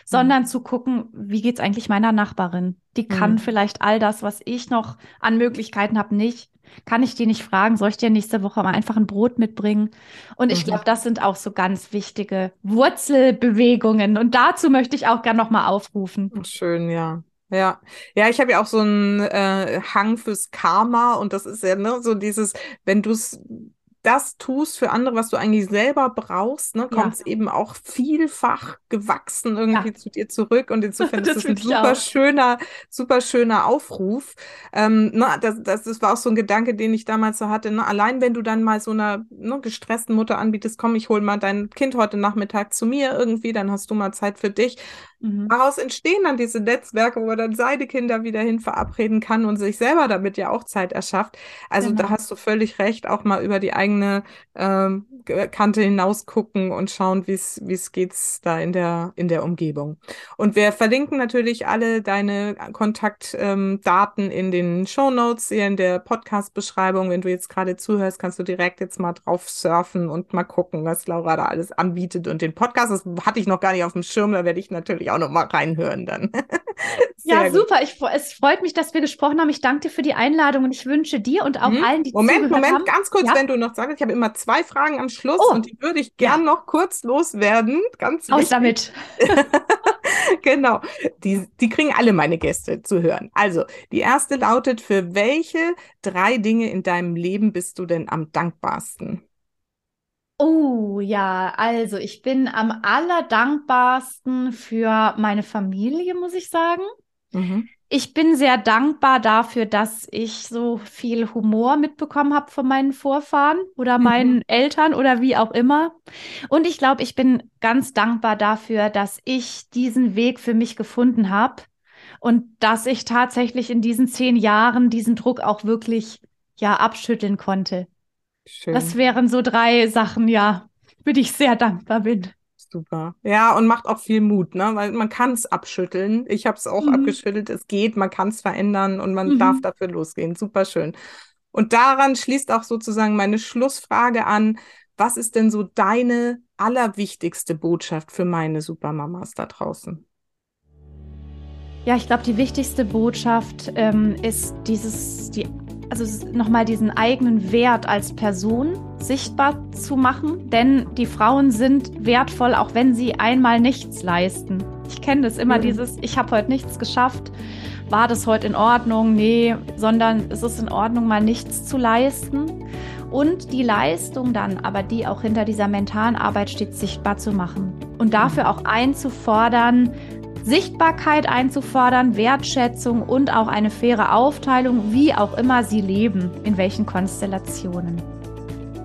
sondern mhm. zu gucken, wie geht's eigentlich meiner Nachbarin? Die kann mhm. vielleicht all das, was ich noch an Möglichkeiten habe, nicht kann ich die nicht fragen, soll ich dir nächste Woche mal einfach ein Brot mitbringen? Und ich mhm. glaube, das sind auch so ganz wichtige Wurzelbewegungen. Und dazu möchte ich auch gerne nochmal aufrufen. Schön, ja. Ja, ja, ich habe ja auch so einen äh, Hang fürs Karma und das ist ja ne, so dieses, wenn du es das tust für andere, was du eigentlich selber brauchst, ne, kommt es ja. eben auch vielfach gewachsen irgendwie ja. zu dir zurück. Und insofern ist es ein super schöner, super schöner Aufruf. Ähm, ne, das, das, das war auch so ein Gedanke, den ich damals so hatte. Ne? Allein wenn du dann mal so einer ne, gestressten Mutter anbietest, komm, ich hol mal dein Kind heute Nachmittag zu mir irgendwie, dann hast du mal Zeit für dich. Mhm. Daraus entstehen dann diese Netzwerke, wo man dann seine Kinder wieder hin verabreden kann und sich selber damit ja auch Zeit erschafft. Also genau. da hast du völlig recht, auch mal über die eigene ähm, Kante hinaus gucken und schauen, wie es wie es geht's da in der in der Umgebung. Und wir verlinken natürlich alle deine Kontaktdaten ähm, in den Show Notes hier in der Podcast-Beschreibung. Wenn du jetzt gerade zuhörst, kannst du direkt jetzt mal drauf surfen und mal gucken, was Laura da alles anbietet. Und den Podcast, das hatte ich noch gar nicht auf dem Schirm, da werde ich natürlich auch noch mal reinhören dann. ja, gut. super. Ich, es freut mich, dass wir gesprochen haben. Ich danke dir für die Einladung und ich wünsche dir und auch hm. allen, die Moment, Moment, haben. ganz kurz, ja? wenn du noch sagst, ich habe immer zwei Fragen am Schluss oh. und die würde ich gern ja. noch kurz loswerden. Ganz Aus damit. genau. Die, die kriegen alle meine Gäste zu hören. Also, die erste lautet, für welche drei Dinge in deinem Leben bist du denn am dankbarsten? Oh ja, also ich bin am allerdankbarsten für meine Familie, muss ich sagen. Mhm. Ich bin sehr dankbar dafür, dass ich so viel Humor mitbekommen habe von meinen Vorfahren oder mhm. meinen mhm. Eltern oder wie auch immer. Und ich glaube, ich bin ganz dankbar dafür, dass ich diesen Weg für mich gefunden habe und dass ich tatsächlich in diesen zehn Jahren diesen Druck auch wirklich ja abschütteln konnte. Schön. Das wären so drei Sachen, ja, für die ich sehr dankbar bin. Super. Ja, und macht auch viel Mut, ne? Weil man kann es abschütteln. Ich habe es auch mhm. abgeschüttelt. Es geht, man kann es verändern und man mhm. darf dafür losgehen. Super schön. Und daran schließt auch sozusagen meine Schlussfrage an. Was ist denn so deine allerwichtigste Botschaft für meine Supermamas da draußen? Ja, ich glaube, die wichtigste Botschaft ähm, ist dieses, die also nochmal diesen eigenen Wert als Person sichtbar zu machen, denn die Frauen sind wertvoll, auch wenn sie einmal nichts leisten. Ich kenne das immer, mhm. dieses, ich habe heute nichts geschafft, war das heute in Ordnung? Nee, sondern es ist in Ordnung, mal nichts zu leisten. Und die Leistung dann, aber die auch hinter dieser mentalen Arbeit steht, sichtbar zu machen. Und dafür auch einzufordern, Sichtbarkeit einzufordern, Wertschätzung und auch eine faire Aufteilung, wie auch immer sie leben, in welchen Konstellationen.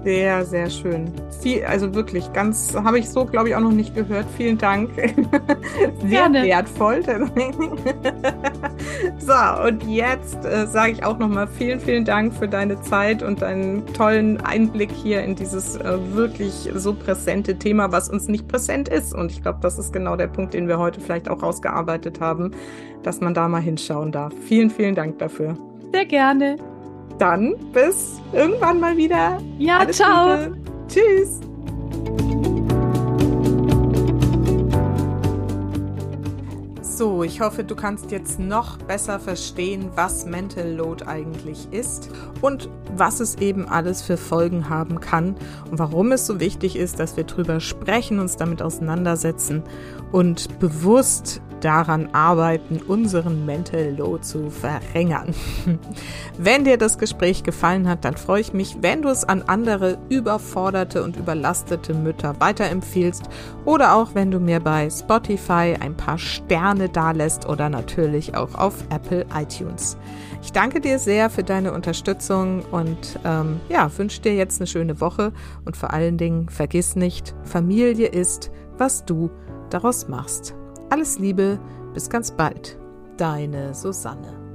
Sehr, sehr schön. Viel, also wirklich, ganz, habe ich so, glaube ich, auch noch nicht gehört. Vielen Dank. Sehr Gerne. wertvoll. so, und jetzt äh, sage ich auch nochmal vielen, vielen Dank für deine Zeit und deinen tollen Einblick hier in dieses äh, wirklich so präsente Thema, was uns nicht präsent ist. Und ich glaube, das ist genau der Punkt, den wir heute vielleicht auch rausgearbeitet haben, dass man da mal hinschauen darf. Vielen, vielen Dank dafür. Sehr gerne. Dann bis irgendwann mal wieder. Ja, Alles ciao. Liebe. Tschüss. So, ich hoffe, du kannst jetzt noch besser verstehen, was Mental Load eigentlich ist und was es eben alles für Folgen haben kann und warum es so wichtig ist, dass wir drüber sprechen, uns damit auseinandersetzen und bewusst daran arbeiten, unseren Mental Load zu verringern. Wenn dir das Gespräch gefallen hat, dann freue ich mich, wenn du es an andere überforderte und überlastete Mütter weiterempfiehlst oder auch wenn du mir bei Spotify ein paar Sterne dalässt oder natürlich auch auf Apple iTunes. Ich danke dir sehr für deine Unterstützung und ähm, ja, wünsche dir jetzt eine schöne Woche und vor allen Dingen vergiss nicht, Familie ist, was du daraus machst. Alles Liebe, bis ganz bald. Deine Susanne.